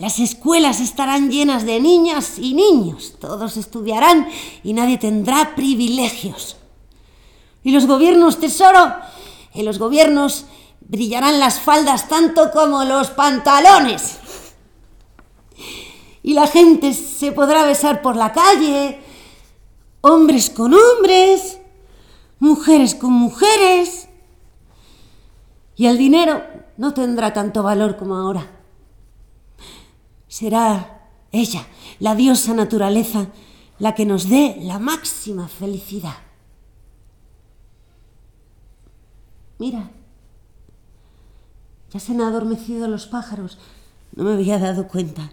Las escuelas estarán llenas de niñas y niños. Todos estudiarán y nadie tendrá privilegios. Y los gobiernos, tesoro, en los gobiernos brillarán las faldas tanto como los pantalones. Y la gente se podrá besar por la calle, hombres con hombres, mujeres con mujeres. Y el dinero no tendrá tanto valor como ahora será ella, la diosa naturaleza, la que nos dé la máxima felicidad. Mira, ya se han adormecido los pájaros, no me había dado cuenta.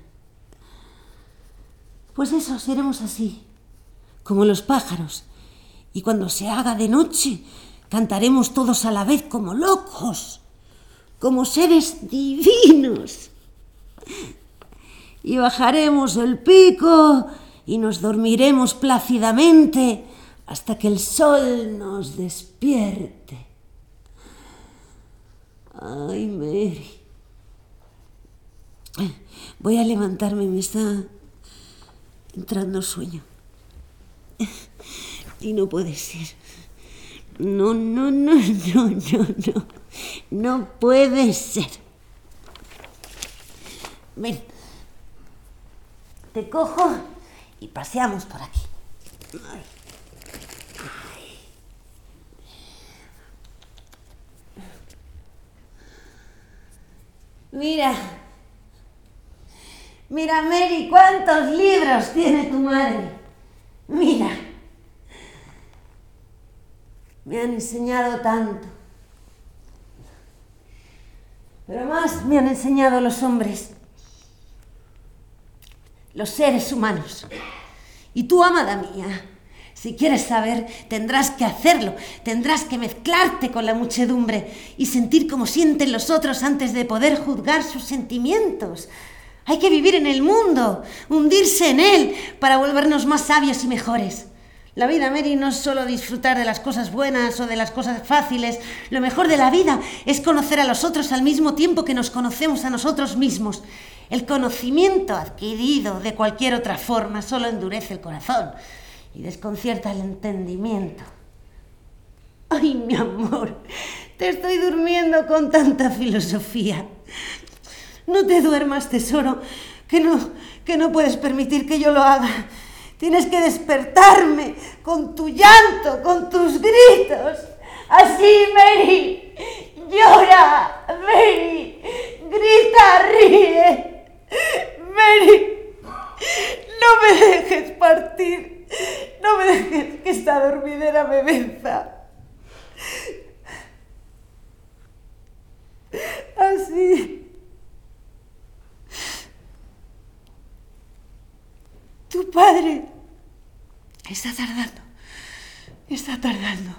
Pues eso, seremos así, como los pájaros, y cuando se haga de noche, cantaremos todos a la vez como locos, como seres divinos y bajaremos el pico y nos dormiremos plácidamente hasta que el sol nos despierte. Ay, Mary. Voy a levantarme, me está entrando sueño. Y no puede ser. No, no, no, no, no, no. No puede ser. Ven. Te cojo y paseamos por aquí. Mira. Mira, Mary, cuántos libros tiene tu madre. Mira. Me han enseñado tanto. Pero más me han enseñado los hombres. Los seres humanos. Y tú, amada mía, si quieres saber, tendrás que hacerlo, tendrás que mezclarte con la muchedumbre y sentir como sienten los otros antes de poder juzgar sus sentimientos. Hay que vivir en el mundo, hundirse en él para volvernos más sabios y mejores. La vida, Mary, no es solo disfrutar de las cosas buenas o de las cosas fáciles. Lo mejor de la vida es conocer a los otros al mismo tiempo que nos conocemos a nosotros mismos. El conocimiento adquirido de cualquier otra forma solo endurece el corazón y desconcierta el entendimiento. Ay, mi amor, te estoy durmiendo con tanta filosofía. No te duermas, tesoro, que no, que no puedes permitir que yo lo haga. Tienes que despertarme con tu llanto, con tus gritos. Así, Mary, llora, Mary, grita, ríe. Mary, no me dejes partir. No me dejes que esta dormidera me venza. Así. Tu padre está tardando. Está tardando.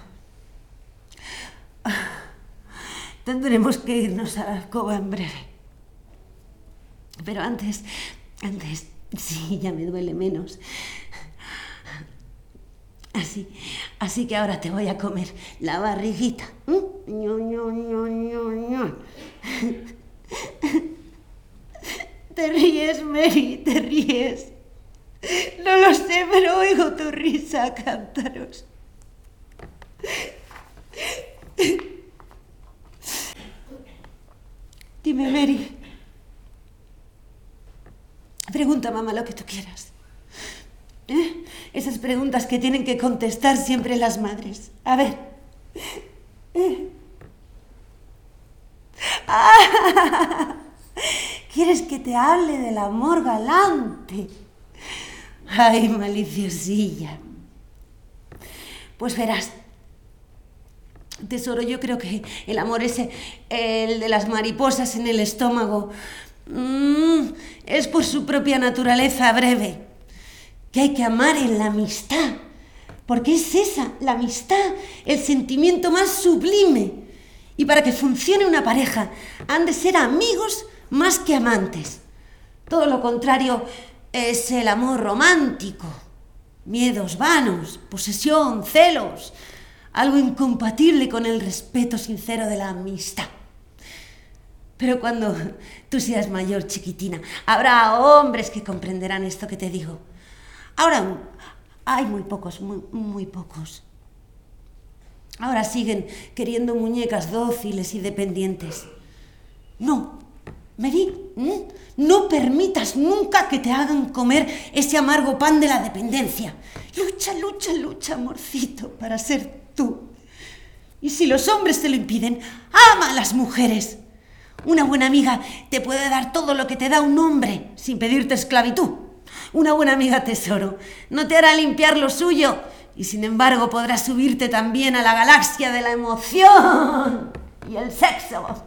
Tendremos que irnos a la alcoba en breve. Pero antes, antes, sí, ya me duele menos. Así, así que ahora te voy a comer la barriguita. Te ríes, Mary, te ríes. No lo sé, pero oigo tu risa, cántaros. Dime, Mary. Pregunta, mamá, lo que tú quieras. ¿Eh? Esas preguntas que tienen que contestar siempre las madres. A ver. ¿Eh? ¿Quieres que te hable del amor galante? Ay, maliciosilla. Pues verás, tesoro, yo creo que el amor ese, el de las mariposas en el estómago, mm, es por su propia naturaleza breve que hay que amar en la amistad, porque es esa, la amistad, el sentimiento más sublime. Y para que funcione una pareja, han de ser amigos más que amantes. Todo lo contrario es el amor romántico, miedos vanos, posesión, celos, algo incompatible con el respeto sincero de la amistad. Pero cuando tú seas mayor, chiquitina, habrá hombres que comprenderán esto que te digo. Ahora hay muy pocos, muy, muy pocos. Ahora siguen queriendo muñecas dóciles y dependientes. No, Mary, no permitas nunca que te hagan comer ese amargo pan de la dependencia. Lucha, lucha, lucha, amorcito, para ser tú. Y si los hombres te lo impiden, ama a las mujeres. Una buena amiga te puede dar todo lo que te da un hombre sin pedirte esclavitud. Una buena amiga tesoro no te hará limpiar lo suyo y sin embargo podrás subirte también a la galaxia de la emoción y el sexo.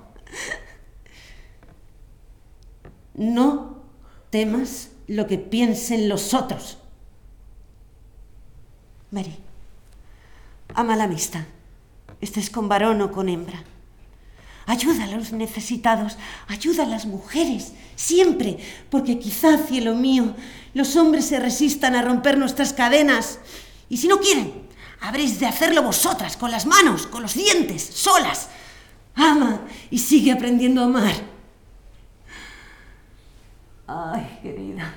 No temas lo que piensen los otros. Mary, ama la amistad, estés con varón o con hembra. Ayuda a los necesitados, ayuda a las mujeres, siempre, porque quizá, cielo mío, los hombres se resistan a romper nuestras cadenas. Y si no quieren, habréis de hacerlo vosotras, con las manos, con los dientes, solas. Ama y sigue aprendiendo a amar. Ay, querida,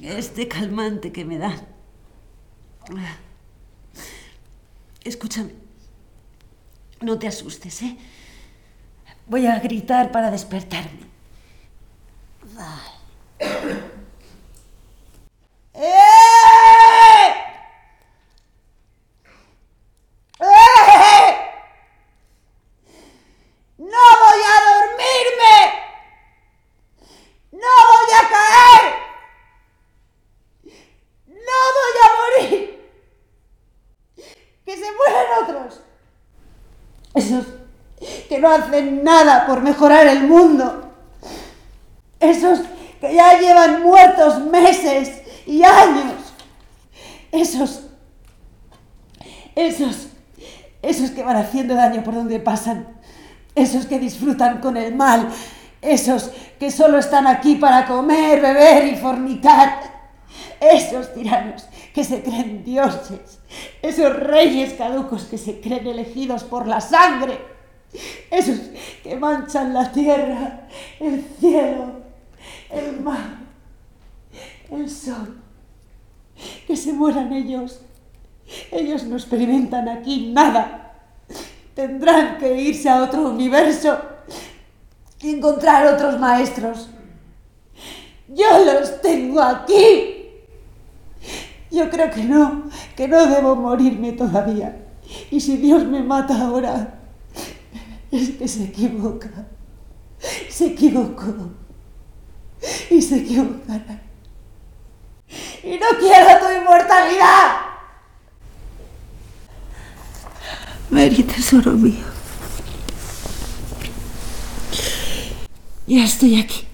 este calmante que me da. Escúchame, no te asustes, ¿eh? Voy a gritar para despertarme. Vale. ¡Eh! ¡Eh! ¡No voy a dormirme! ¡No voy a caer! ¡No voy a morir! ¡Que se mueran otros! Hacen nada por mejorar el mundo. Esos que ya llevan muertos meses y años. Esos, esos, esos que van haciendo daño por donde pasan. Esos que disfrutan con el mal. Esos que solo están aquí para comer, beber y fornicar. Esos tiranos que se creen dioses. Esos reyes caducos que se creen elegidos por la sangre. Esos que manchan la tierra, el cielo, el mar, el sol. Que se mueran ellos. Ellos no experimentan aquí nada. Tendrán que irse a otro universo y encontrar otros maestros. Yo los tengo aquí. Yo creo que no, que no debo morirme todavía. Y si Dios me mata ahora, es que se equivoca. Se equivocó y se equivocará. Y no quiero tu inmortalidad. Mary, tesoro mío. Ya estoy aquí.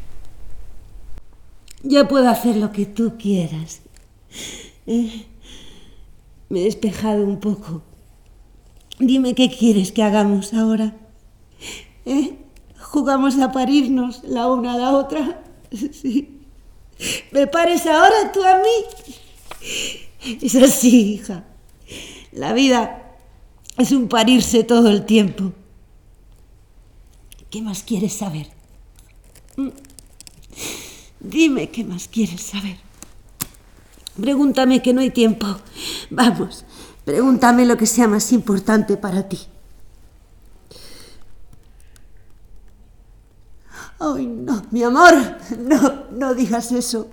Ya puedo hacer lo que tú quieras. Me he despejado un poco. Dime qué quieres que hagamos ahora. ¿Eh? ¿Jugamos a parirnos la una a la otra? Sí. ¿Me pares ahora tú a mí? Es así, hija. La vida es un parirse todo el tiempo. ¿Qué más quieres saber? Mm. Dime qué más quieres saber. Pregúntame que no hay tiempo. Vamos, pregúntame lo que sea más importante para ti. Ay, no, mi amor, no, no digas eso.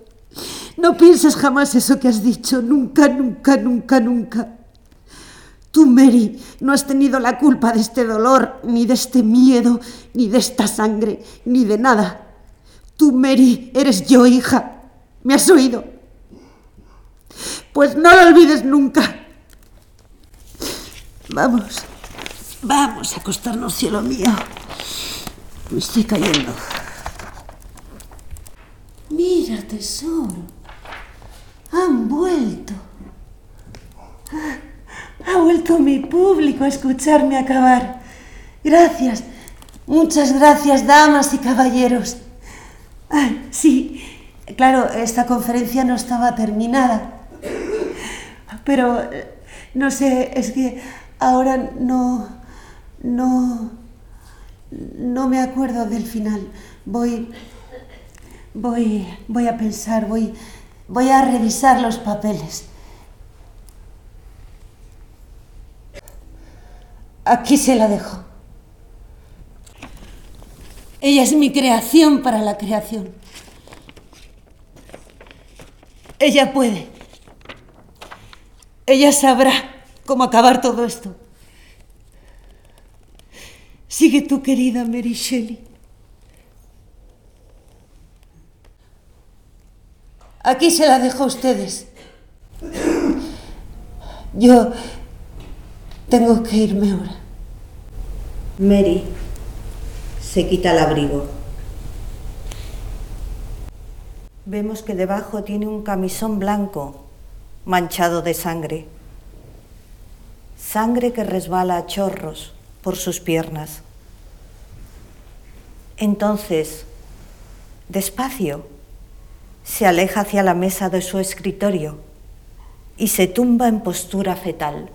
No pienses jamás eso que has dicho, nunca, nunca, nunca, nunca. Tú, Mary, no has tenido la culpa de este dolor, ni de este miedo, ni de esta sangre, ni de nada. Tú, Mary, eres yo, hija. ¿Me has oído? Pues no lo olvides nunca. Vamos, vamos a acostarnos, cielo mío. Me estoy cayendo. Mira, tesoro. Han vuelto. Ha vuelto mi público a escucharme acabar. Gracias. Muchas gracias, damas y caballeros. sí, claro, esta conferencia no estaba terminada. Pero, no sé, es que ahora no, no, no me acuerdo del final. Voy, voy, voy a pensar, voy, voy a revisar los papeles. Aquí se la dejo. Ella es mi creación para la creación. Ella puede. Ella sabrá cómo acabar todo esto. Sigue tu querida Mary Shelley. Aquí se la dejo a ustedes. Yo tengo que irme ahora. Mary se quita el abrigo. Vemos que debajo tiene un camisón blanco manchado de sangre. Sangre que resbala a chorros por sus piernas. Entonces, despacio, se aleja hacia la mesa de su escritorio y se tumba en postura fetal.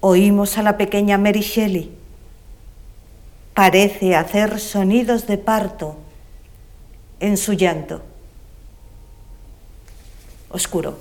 Oímos a la pequeña Mary Shelley. Parece hacer sonidos de parto en su llanto. Oscuro.